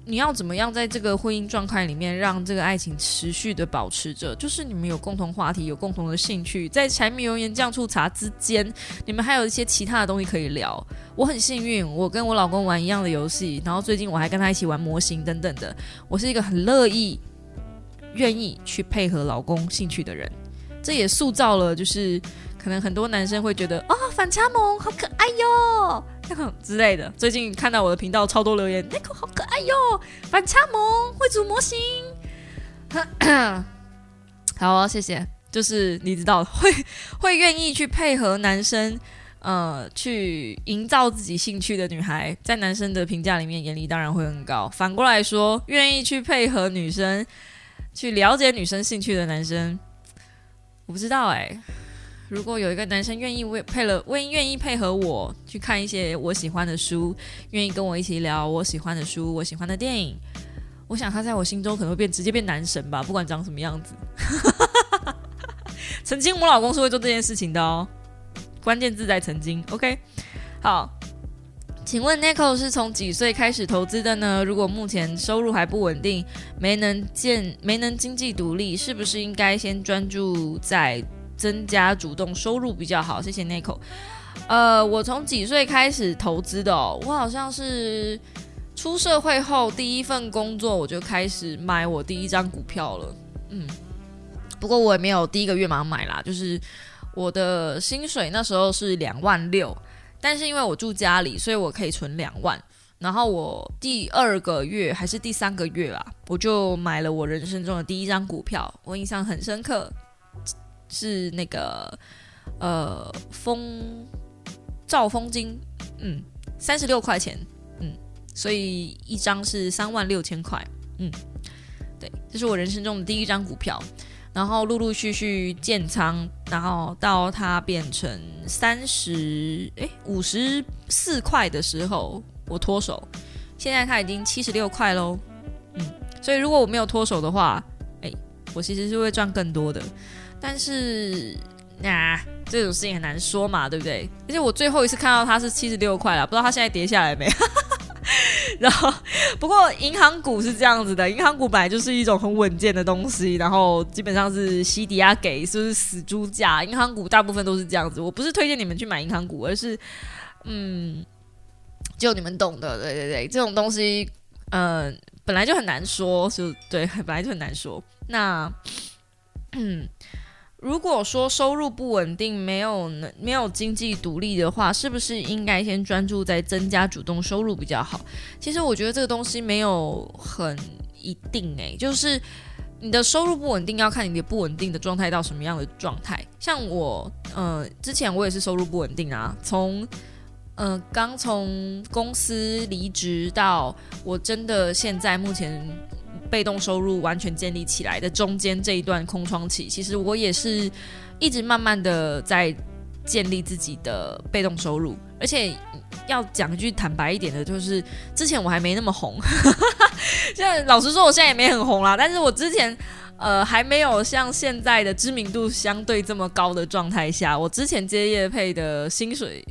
你要怎么样在这个婚姻状态里面让这个爱情持续的保持着？就是你们有共同话题，有共同的兴趣，在柴米油盐酱醋茶之间，你们还有一些其他的东西可以聊。我很幸运，我跟我老公玩一样的游戏，然后最近我还跟他一起玩模型等等的。我是一个很乐意、愿意去配合老公兴趣的人，这也塑造了，就是可能很多男生会觉得哦，反差萌好可爱哟。之类的，最近看到我的频道超多留言，Nico 好可爱哟，反差萌，会组模型，好，谢谢。就是你知道，会 会愿意去配合男生，呃，去营造自己兴趣的女孩，在男生的评价里面，眼里当然会很高。反过来说，愿意去配合女生，去了解女生兴趣的男生，我不知道哎。如果有一个男生愿意为配了为愿意配合我去看一些我喜欢的书，愿意跟我一起聊我喜欢的书、我喜欢的电影，我想他在我心中可能会变直接变男神吧，不管长什么样子。曾经我老公是会做这件事情的哦，关键字在曾经。OK，好，请问 Nico 是从几岁开始投资的呢？如果目前收入还不稳定，没能建没能经济独立，是不是应该先专注在？增加主动收入比较好，谢谢 Nico。呃，我从几岁开始投资的？我好像是出社会后第一份工作，我就开始买我第一张股票了。嗯，不过我也没有第一个月马上买啦，就是我的薪水那时候是两万六，但是因为我住家里，所以我可以存两万。然后我第二个月还是第三个月啊，我就买了我人生中的第一张股票，我印象很深刻。是那个呃，风兆丰金，嗯，三十六块钱，嗯，所以一张是三万六千块，嗯，对，这是我人生中的第一张股票，然后陆陆续续建仓，然后到它变成三十哎五十四块的时候，我脱手，现在它已经七十六块喽，嗯，所以如果我没有脱手的话，哎，我其实是会赚更多的。但是，啊，这种事情很难说嘛，对不对？而且我最后一次看到它是七十六块了，不知道它现在跌下来没。然后，不过银行股是这样子的，银行股本来就是一种很稳健的东西，然后基本上是西迪亚给，是不是死猪价？银行股大部分都是这样子。我不是推荐你们去买银行股，而是，嗯，就你们懂的，对对对，这种东西，嗯，本来就很难说，就对，本来就很难说。那，嗯。如果说收入不稳定，没有能没有经济独立的话，是不是应该先专注在增加主动收入比较好？其实我觉得这个东西没有很一定诶，就是你的收入不稳定，要看你的不稳定的状态到什么样的状态。像我，呃，之前我也是收入不稳定啊，从呃，刚从公司离职到我真的现在目前被动收入完全建立起来的中间这一段空窗期，其实我也是一直慢慢的在建立自己的被动收入，而且要讲一句坦白一点的，就是之前我还没那么红，现在老实说，我现在也没很红啦，但是我之前。呃，还没有像现在的知名度相对这么高的状态下，我之前接业配的薪水，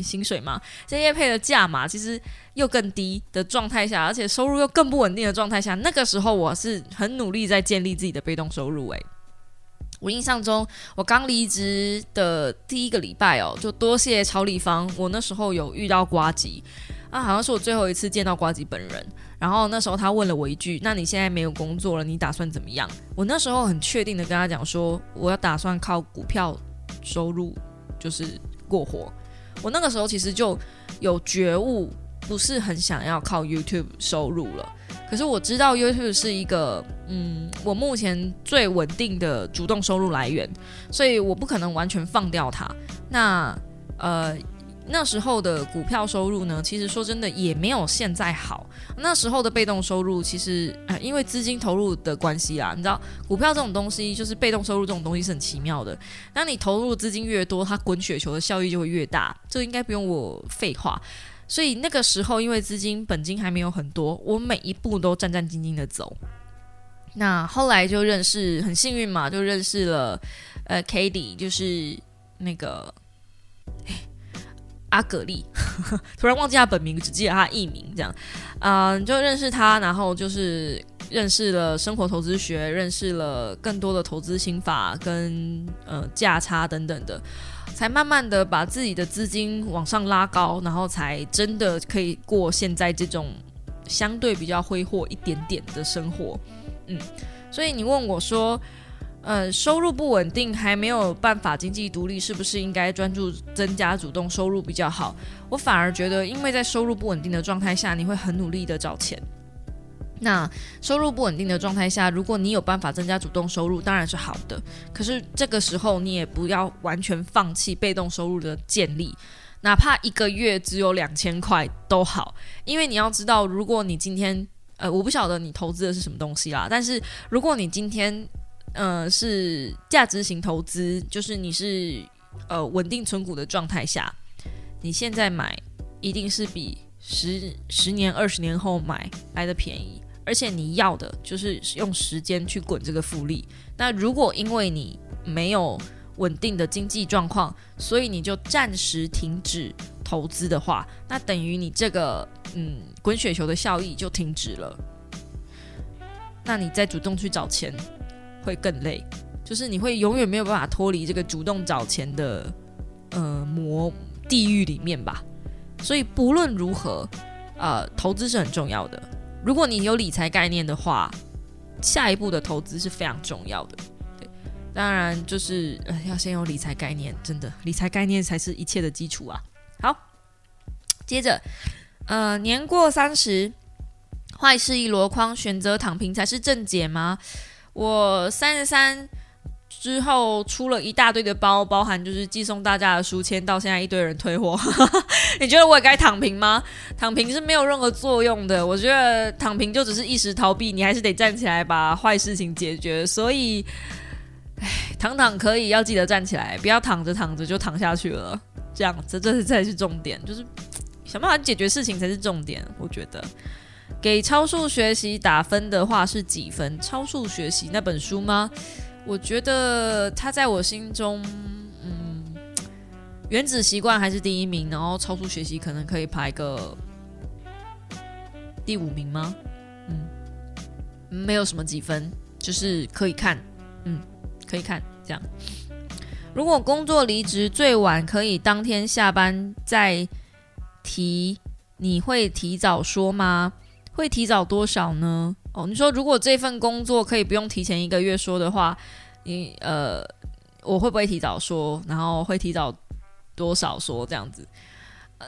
薪水嘛，这业配的价码其实又更低的状态下，而且收入又更不稳定的状态下，那个时候我是很努力在建立自己的被动收入。诶，我印象中，我刚离职的第一个礼拜哦，就多谢超立方，我那时候有遇到瓜吉啊，好像是我最后一次见到瓜吉本人。然后那时候他问了我一句：“那你现在没有工作了，你打算怎么样？”我那时候很确定的跟他讲说：“我要打算靠股票收入就是过活。”我那个时候其实就有觉悟，不是很想要靠 YouTube 收入了。可是我知道 YouTube 是一个嗯，我目前最稳定的主动收入来源，所以我不可能完全放掉它。那呃。那时候的股票收入呢，其实说真的也没有现在好。那时候的被动收入，其实呃，因为资金投入的关系啦，你知道，股票这种东西就是被动收入这种东西是很奇妙的。当你投入资金越多，它滚雪球的效益就会越大。这应该不用我废话。所以那个时候，因为资金本金还没有很多，我每一步都战战兢兢的走。那后来就认识，很幸运嘛，就认识了呃 k a t i e 就是那个。阿格丽，突然忘记他本名，只记得他艺名，这样，嗯，就认识他，然后就是认识了生活投资学，认识了更多的投资心法跟呃价差等等的，才慢慢的把自己的资金往上拉高，然后才真的可以过现在这种相对比较挥霍一点点的生活，嗯，所以你问我说。呃，收入不稳定，还没有办法经济独立，是不是应该专注增加主动收入比较好？我反而觉得，因为在收入不稳定的状态下，你会很努力的找钱。那收入不稳定的状态下，如果你有办法增加主动收入，当然是好的。可是这个时候，你也不要完全放弃被动收入的建立，哪怕一个月只有两千块都好，因为你要知道，如果你今天，呃，我不晓得你投资的是什么东西啦，但是如果你今天。呃，是价值型投资，就是你是呃稳定存股的状态下，你现在买一定是比十十年、二十年后买来的便宜，而且你要的就是用时间去滚这个复利。那如果因为你没有稳定的经济状况，所以你就暂时停止投资的话，那等于你这个嗯滚雪球的效益就停止了。那你再主动去找钱。会更累，就是你会永远没有办法脱离这个主动找钱的呃魔地狱里面吧。所以不论如何，呃，投资是很重要的。如果你有理财概念的话，下一步的投资是非常重要的。对，当然就是呃要先有理财概念，真的理财概念才是一切的基础啊。好，接着呃年过三十，坏事一箩筐，选择躺平才是正解吗？我三十三之后出了一大堆的包，包含就是寄送大家的书签，到现在一堆人退货。你觉得我也该躺平吗？躺平是没有任何作用的。我觉得躺平就只是一时逃避，你还是得站起来把坏事情解决。所以，唉，躺躺可以，要记得站起来，不要躺着躺着就躺下去了。这样，这这是才是重点，就是想办法解决事情才是重点。我觉得。给超速学习打分的话是几分？超速学习那本书吗？我觉得它在我心中，嗯，原子习惯还是第一名，然后超速学习可能可以排个第五名吗？嗯，没有什么几分，就是可以看，嗯，可以看这样。如果工作离职最晚可以当天下班再提，你会提早说吗？会提早多少呢？哦，你说如果这份工作可以不用提前一个月说的话，你呃，我会不会提早说？然后会提早多少说这样子？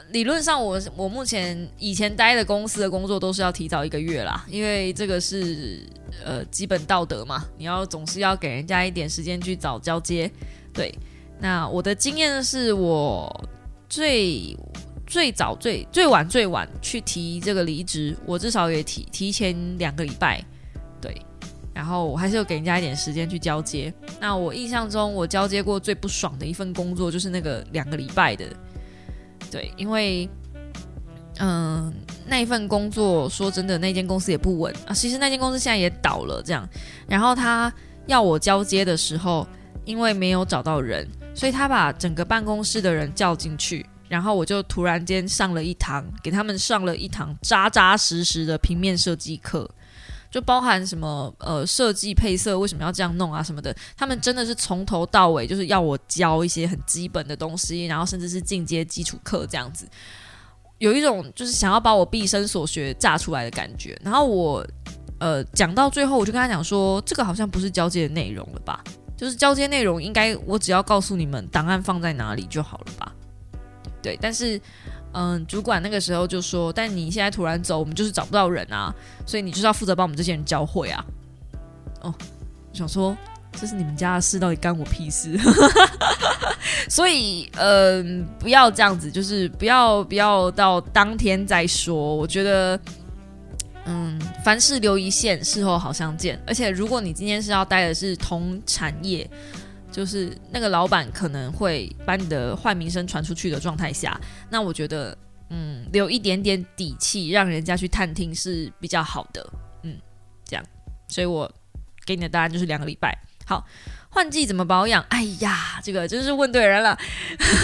理论上，我我目前以前待的公司的工作都是要提早一个月啦，因为这个是呃基本道德嘛，你要总是要给人家一点时间去找交接。对，那我的经验是我最最早最最晚最晚去提这个离职，我至少也提提前两个礼拜，对，然后我还是有给人家一点时间去交接。那我印象中，我交接过最不爽的一份工作就是那个两个礼拜的，对，因为嗯，那一份工作说真的，那间公司也不稳啊。其实那间公司现在也倒了，这样。然后他要我交接的时候，因为没有找到人，所以他把整个办公室的人叫进去。然后我就突然间上了一堂，给他们上了一堂扎扎实实的平面设计课，就包含什么呃设计配色为什么要这样弄啊什么的，他们真的是从头到尾就是要我教一些很基本的东西，然后甚至是进阶基础课这样子，有一种就是想要把我毕生所学炸出来的感觉。然后我呃讲到最后，我就跟他讲说，这个好像不是交接的内容了吧？就是交接内容应该我只要告诉你们档案放在哪里就好了吧？对，但是，嗯，主管那个时候就说：“但你现在突然走，我们就是找不到人啊，所以你就是要负责帮我们这些人教会啊。”哦，想说这是你们家的事，到底干我屁事？所以，嗯，不要这样子，就是不要不要到当天再说。我觉得，嗯，凡事留一线，事后好相见。而且，如果你今天是要待的是同产业。就是那个老板可能会把你的坏名声传出去的状态下，那我觉得，嗯，留一点点底气，让人家去探听是比较好的，嗯，这样，所以我给你的答案就是两个礼拜。好，换季怎么保养？哎呀，这个真是问对人了。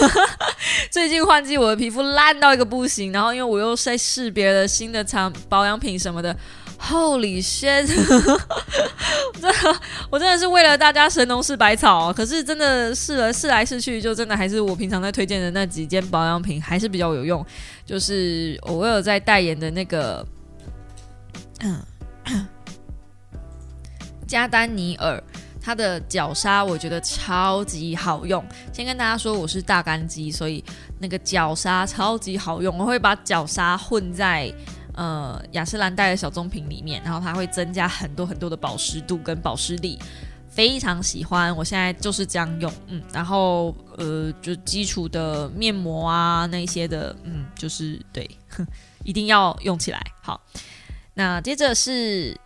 最近换季，我的皮肤烂到一个不行，然后因为我又在试别的新的产保养品什么的。Holy shit！真的，我真的是为了大家神农试百草，可是真的试了试来试去，就真的还是我平常在推荐的那几件保养品还是比较有用。就是我有在代言的那个嗯加丹尼尔，它的角鲨我觉得超级好用。先跟大家说，我是大干肌，所以那个角鲨超级好用。我会把角鲨混在。呃，雅诗兰黛的小棕瓶里面，然后它会增加很多很多的保湿度跟保湿力，非常喜欢。我现在就是这样用，嗯，然后呃，就基础的面膜啊那些的，嗯，就是对，一定要用起来。好，那接着是。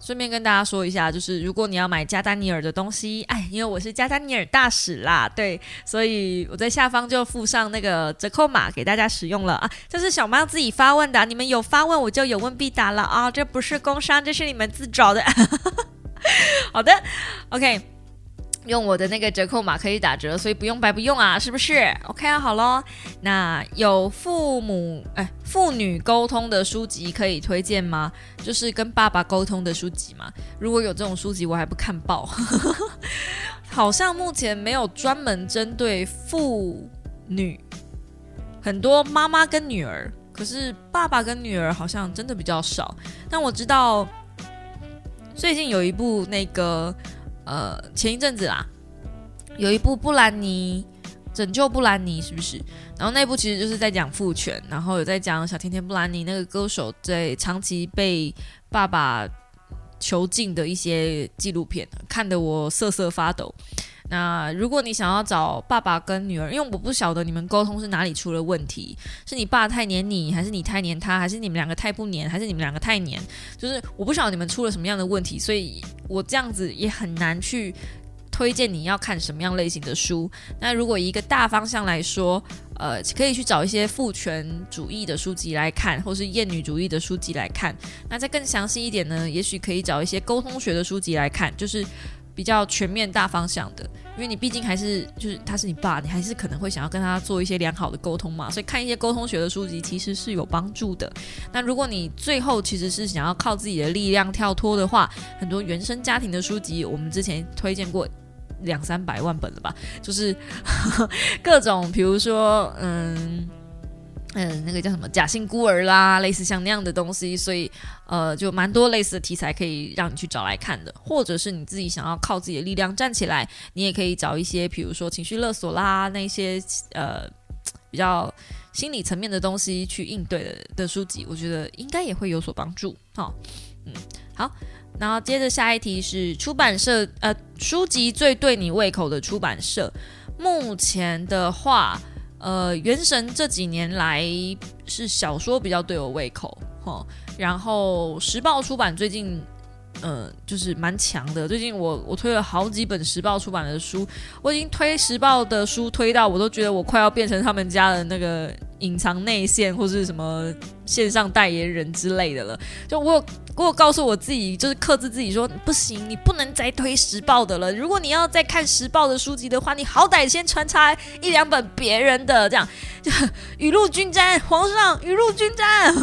顺便跟大家说一下，就是如果你要买加丹尼尔的东西，哎，因为我是加丹尼尔大使啦，对，所以我在下方就附上那个折扣码给大家使用了啊。这是小猫自己发问的，你们有发问我就有问必答了啊，这不是工商，这是你们自找的。好的，OK。用我的那个折扣码可以打折，所以不用白不用啊，是不是？OK 啊，好咯。那有父母哎，父女沟通的书籍可以推荐吗？就是跟爸爸沟通的书籍嘛？如果有这种书籍，我还不看报。好像目前没有专门针对父女，很多妈妈跟女儿，可是爸爸跟女儿好像真的比较少。但我知道最近有一部那个。呃，前一阵子啦，有一部布兰妮拯救布兰妮，是不是？然后那部其实就是在讲父权，然后有在讲小甜甜布兰妮那个歌手在长期被爸爸囚禁的一些纪录片，看得我瑟瑟发抖。那如果你想要找爸爸跟女儿，因为我不晓得你们沟通是哪里出了问题，是你爸太黏你，还是你太黏他，还是你们两个太不黏，还是你们两个太黏？就是我不晓得你们出了什么样的问题，所以我这样子也很难去推荐你要看什么样类型的书。那如果一个大方向来说，呃，可以去找一些父权主义的书籍来看，或是厌女主义的书籍来看。那再更详细一点呢，也许可以找一些沟通学的书籍来看，就是。比较全面大方向的，因为你毕竟还是就是他是你爸，你还是可能会想要跟他做一些良好的沟通嘛，所以看一些沟通学的书籍其实是有帮助的。那如果你最后其实是想要靠自己的力量跳脱的话，很多原生家庭的书籍，我们之前推荐过两三百万本了吧，就是 各种，比如说嗯。嗯，那个叫什么假性孤儿啦，类似像那样的东西，所以呃，就蛮多类似的题材可以让你去找来看的，或者是你自己想要靠自己的力量站起来，你也可以找一些，比如说情绪勒索啦，那些呃比较心理层面的东西去应对的书籍，我觉得应该也会有所帮助。好，嗯，好，然后接着下一题是出版社呃书籍最对你胃口的出版社，目前的话。呃，《原神》这几年来是小说比较对我胃口，哈。然后时报出版最近。嗯，就是蛮强的。最近我我推了好几本时报出版的书，我已经推时报的书推到我都觉得我快要变成他们家的那个隐藏内线或是什么线上代言人之类的了。就我有我有告诉我自己，就是克制自己说不行，你不能再推时报的了。如果你要再看时报的书籍的话，你好歹先穿插一两本别人的，这样就 雨露均沾。皇上雨露均沾，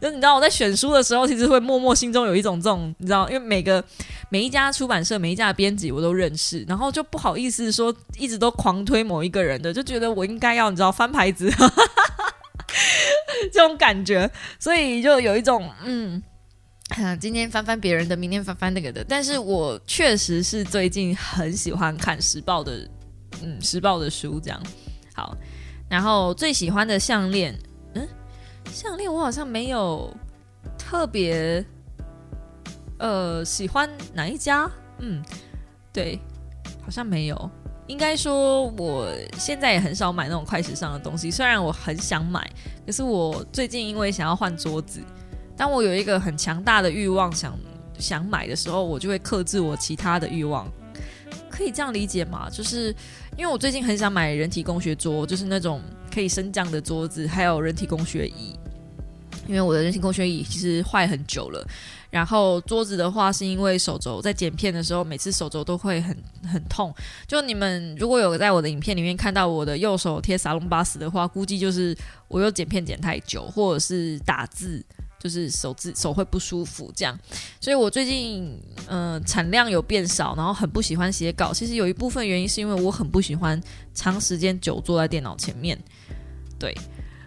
就 你知道我在选书的时候，其实会默默心中有一种这种你知道。因为每个每一家出版社、每一家编辑我都认识，然后就不好意思说一直都狂推某一个人的，就觉得我应该要你知道翻牌子 这种感觉，所以就有一种嗯，今天翻翻别人的，明天翻翻那个的。但是我确实是最近很喜欢看时报的，嗯，时报的书这样。好，然后最喜欢的项链，嗯，项链我好像没有特别。呃，喜欢哪一家？嗯，对，好像没有。应该说，我现在也很少买那种快时尚的东西。虽然我很想买，可是我最近因为想要换桌子，当我有一个很强大的欲望想想买的时候，我就会克制我其他的欲望。可以这样理解吗？就是因为我最近很想买人体工学桌，就是那种可以升降的桌子，还有人体工学椅。因为我的人体工学椅其实坏很久了。然后桌子的话，是因为手肘在剪片的时候，每次手肘都会很很痛。就你们如果有在我的影片里面看到我的右手贴沙龙巴斯的话，估计就是我又剪片剪太久，或者是打字就是手指手会不舒服这样。所以我最近嗯产量有变少，然后很不喜欢写稿。其实有一部分原因是因为我很不喜欢长时间久坐在电脑前面，对。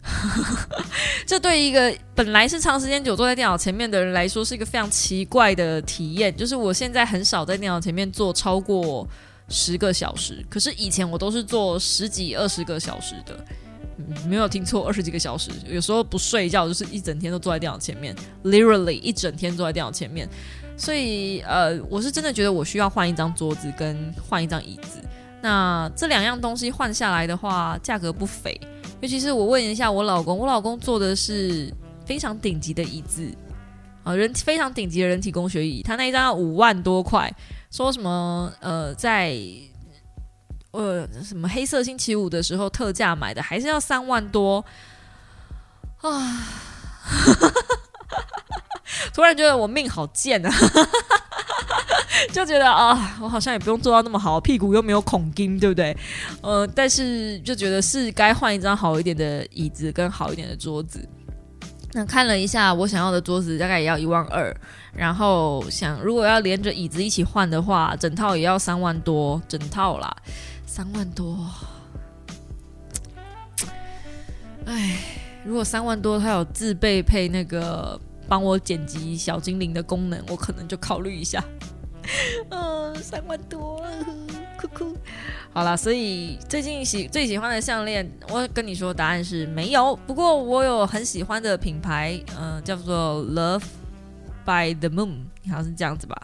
这对一个本来是长时间久坐在电脑前面的人来说，是一个非常奇怪的体验。就是我现在很少在电脑前面坐超过十个小时，可是以前我都是坐十几、二十个小时的。没有听错，二十几个小时。有时候不睡觉，就是一整天都坐在电脑前面，literally 一整天坐在电脑前面。所以，呃，我是真的觉得我需要换一张桌子跟换一张椅子。那这两样东西换下来的话，价格不菲。尤其是我问一下我老公，我老公坐的是非常顶级的椅子啊，人非常顶级的人体工学椅，他那一张要五万多块，说什么呃在呃什么黑色星期五的时候特价买的，还是要三万多啊！突然觉得我命好贱啊！就觉得啊，我好像也不用做到那么好，屁股又没有孔钉，对不对？呃，但是就觉得是该换一张好一点的椅子跟好一点的桌子。那看了一下，我想要的桌子大概也要一万二，然后想如果要连着椅子一起换的话，整套也要三万多，整套啦，三万多。哎，如果三万多，它有自备配那个帮我剪辑小精灵的功能，我可能就考虑一下。嗯，三万多，哭哭。好了，所以最近喜最喜欢的项链，我跟你说答案是没有。不过我有很喜欢的品牌，嗯，叫做 Love by the Moon，好像是这样子吧？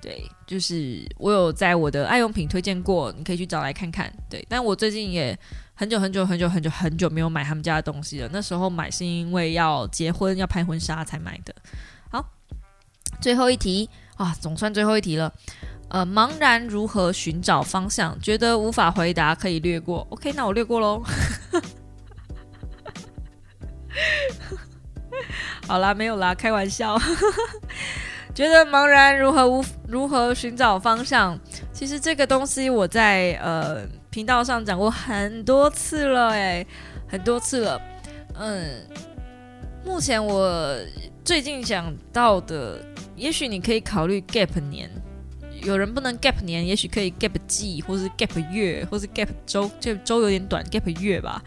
对，就是我有在我的爱用品推荐过，你可以去找来看看。对，但我最近也很久很久很久很久很久没有买他们家的东西了。那时候买是因为要结婚要拍婚纱才买的。好，最后一题。啊，总算最后一题了。呃，茫然如何寻找方向？觉得无法回答可以略过。OK，那我略过喽。好啦，没有啦，开玩笑。觉得茫然如何无如何寻找方向？其实这个东西我在呃频道上讲过很多次了，哎，很多次了。嗯，目前我最近想到的。也许你可以考虑 gap 年，有人不能 gap 年，也许可以 gap 季，或是 gap 月，或是 gap 周，就周有点短，gap 月吧。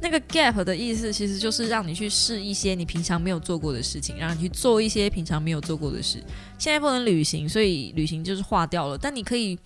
那个 gap 的意思其实就是让你去试一些你平常没有做过的事情，让你去做一些平常没有做过的事。现在不能旅行，所以旅行就是划掉了。但你可以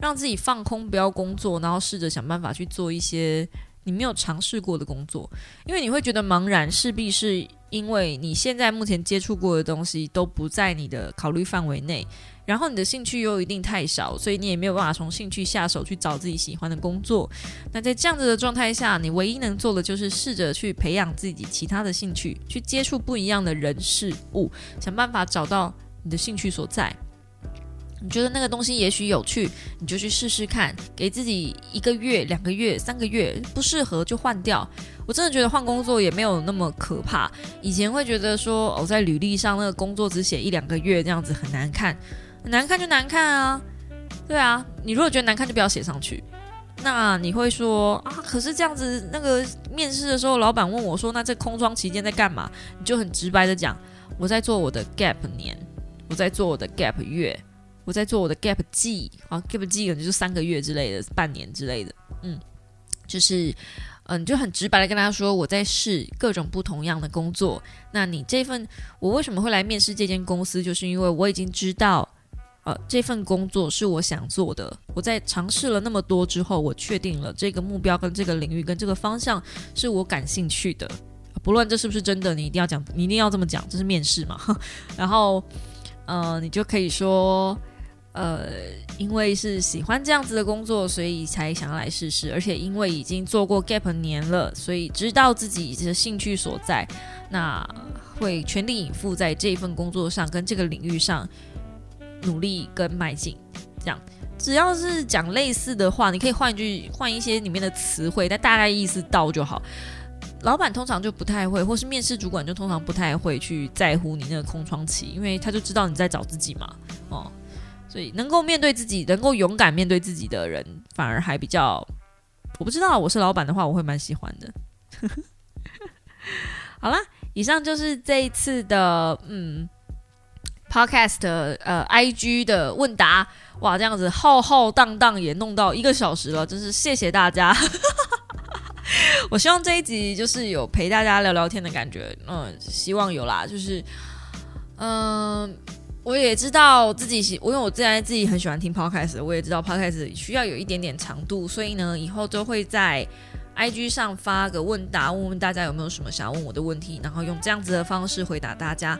让自己放空，不要工作，然后试着想办法去做一些。你没有尝试过的工作，因为你会觉得茫然，势必是因为你现在目前接触过的东西都不在你的考虑范围内，然后你的兴趣又一定太少，所以你也没有办法从兴趣下手去找自己喜欢的工作。那在这样子的状态下，你唯一能做的就是试着去培养自己其他的兴趣，去接触不一样的人事物，想办法找到你的兴趣所在。你觉得那个东西也许有趣，你就去试试看，给自己一个月、两个月、三个月，不适合就换掉。我真的觉得换工作也没有那么可怕。以前会觉得说，哦在履历上那个工作只写一两个月这样子很难看，难看就难看啊。对啊，你如果觉得难看就不要写上去。那你会说啊，可是这样子那个面试的时候，老板问我说，那这空窗期间在干嘛？你就很直白的讲，我在做我的 gap 年，我在做我的 gap 月。我在做我的 gap 季啊，gap 季可能就是三个月之类的，半年之类的，嗯，就是嗯，就很直白的跟大家说，我在试各种不同样的工作。那你这份我为什么会来面试这间公司？就是因为我已经知道，呃，这份工作是我想做的。我在尝试了那么多之后，我确定了这个目标跟这个领域跟这个方向是我感兴趣的。不论这是不是真的，你一定要讲，你一定要这么讲，这是面试嘛。然后，呃，你就可以说。呃，因为是喜欢这样子的工作，所以才想要来试试。而且因为已经做过 gap 年了，所以知道自己的兴趣所在，那会全力以赴在这一份工作上跟这个领域上努力跟迈进。这样，只要是讲类似的话，你可以换一句，换一些里面的词汇，但大概意思到就好。老板通常就不太会，或是面试主管就通常不太会去在乎你那个空窗期，因为他就知道你在找自己嘛，哦。所以能够面对自己，能够勇敢面对自己的人，反而还比较……我不知道，我是老板的话，我会蛮喜欢的。好啦，以上就是这一次的嗯，podcast 呃，IG 的问答。哇，这样子浩浩荡荡也弄到一个小时了，真是谢谢大家。我希望这一集就是有陪大家聊聊天的感觉，嗯，希望有啦，就是嗯。我也知道自己喜，因为我自然自己很喜欢听 podcast，我也知道 podcast 需要有一点点长度，所以呢，以后都会在 IG 上发个问答，问问大家有没有什么想要问我的问题，然后用这样子的方式回答大家。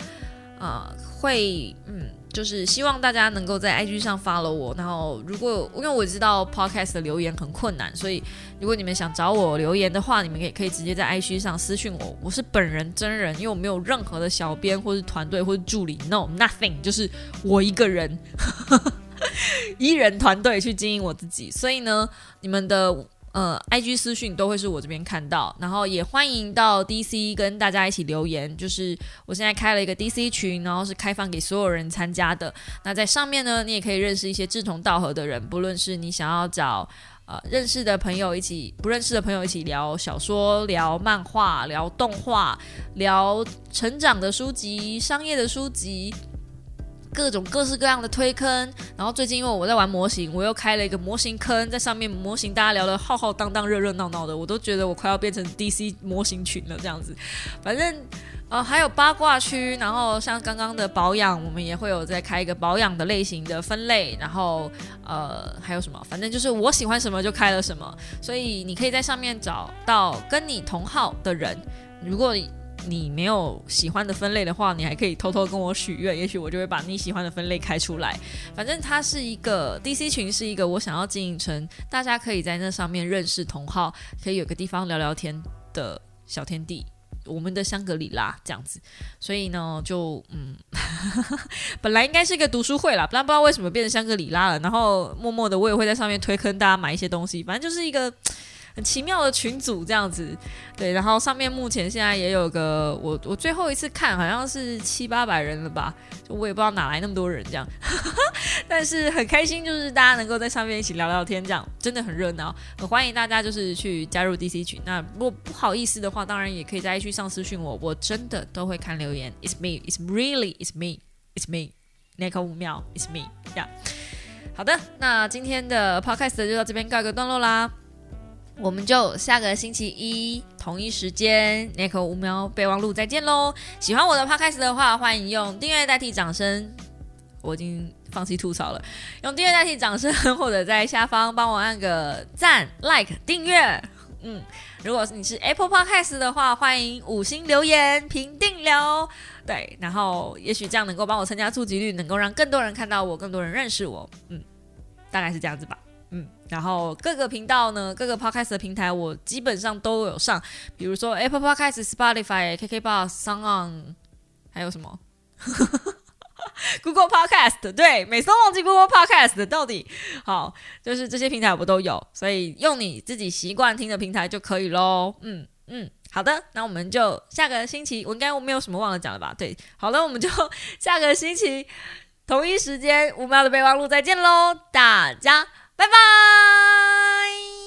啊，会，嗯，就是希望大家能够在 IG 上 follow 我。然后，如果因为我知道 Podcast 的留言很困难，所以如果你们想找我留言的话，你们也可以直接在 IG 上私信我。我是本人真人，因为我没有任何的小编或是团队或者助理，no nothing，就是我一个人，一人团队去经营我自己。所以呢，你们的。呃，IG 私讯都会是我这边看到，然后也欢迎到 DC 跟大家一起留言。就是我现在开了一个 DC 群，然后是开放给所有人参加的。那在上面呢，你也可以认识一些志同道合的人，不论是你想要找呃认识的朋友一起，不认识的朋友一起聊小说、聊漫画、聊动画、聊成长的书籍、商业的书籍。各种各式各样的推坑，然后最近因为我在玩模型，我又开了一个模型坑，在上面模型大家聊得浩浩荡荡、热热闹闹的，我都觉得我快要变成 DC 模型群了这样子。反正呃还有八卦区，然后像刚刚的保养，我们也会有在开一个保养的类型的分类，然后呃还有什么，反正就是我喜欢什么就开了什么，所以你可以在上面找到跟你同号的人，如果。你没有喜欢的分类的话，你还可以偷偷跟我许愿，也许我就会把你喜欢的分类开出来。反正它是一个 DC 群，是一个我想要经营成大家可以在那上面认识同好，可以有个地方聊聊天的小天地，我们的香格里拉这样子。所以呢，就嗯，本来应该是一个读书会啦，不然不知道为什么变成香格里拉了。然后默默的我也会在上面推坑大家买一些东西，反正就是一个。很奇妙的群组这样子，对，然后上面目前现在也有个我我最后一次看好像是七八百人了吧，就我也不知道哪来那么多人这样，但是很开心，就是大家能够在上面一起聊聊天，这样真的很热闹，很欢迎大家就是去加入 DC 群。那如果不好意思的话，当然也可以在 IG 上私讯我，我真的都会看留言。It's me, it's really, it's me, it's me. 那个五秒，It's me. Yeah，好的，那今天的 Podcast 就到这边告一个段落啦。我们就下个星期一同一时间，，Nico 五秒备忘录再见喽！喜欢我的 podcast 的话，欢迎用订阅代替掌声。我已经放弃吐槽了，用订阅代替掌声，或者在下方帮我按个赞、like、订阅。嗯，如果你是 Apple Podcast 的话，欢迎五星留言评定了。对，然后也许这样能够帮我增加触及率，能够让更多人看到我，更多人认识我。嗯，大概是这样子吧。嗯，然后各个频道呢，各个 Podcast 的平台我基本上都有上，比如说 Apple Podcast、Spotify、KKBox、s o n g On，还有什么？Google Podcast 对，每次都忘记 Google Podcast 到底好，就是这些平台我都有，所以用你自己习惯听的平台就可以喽。嗯嗯，好的，那我们就下个星期，我应该我没有什么忘了讲了吧？对，好了，我们就下个星期同一时间五秒的备忘录再见喽，大家拜拜。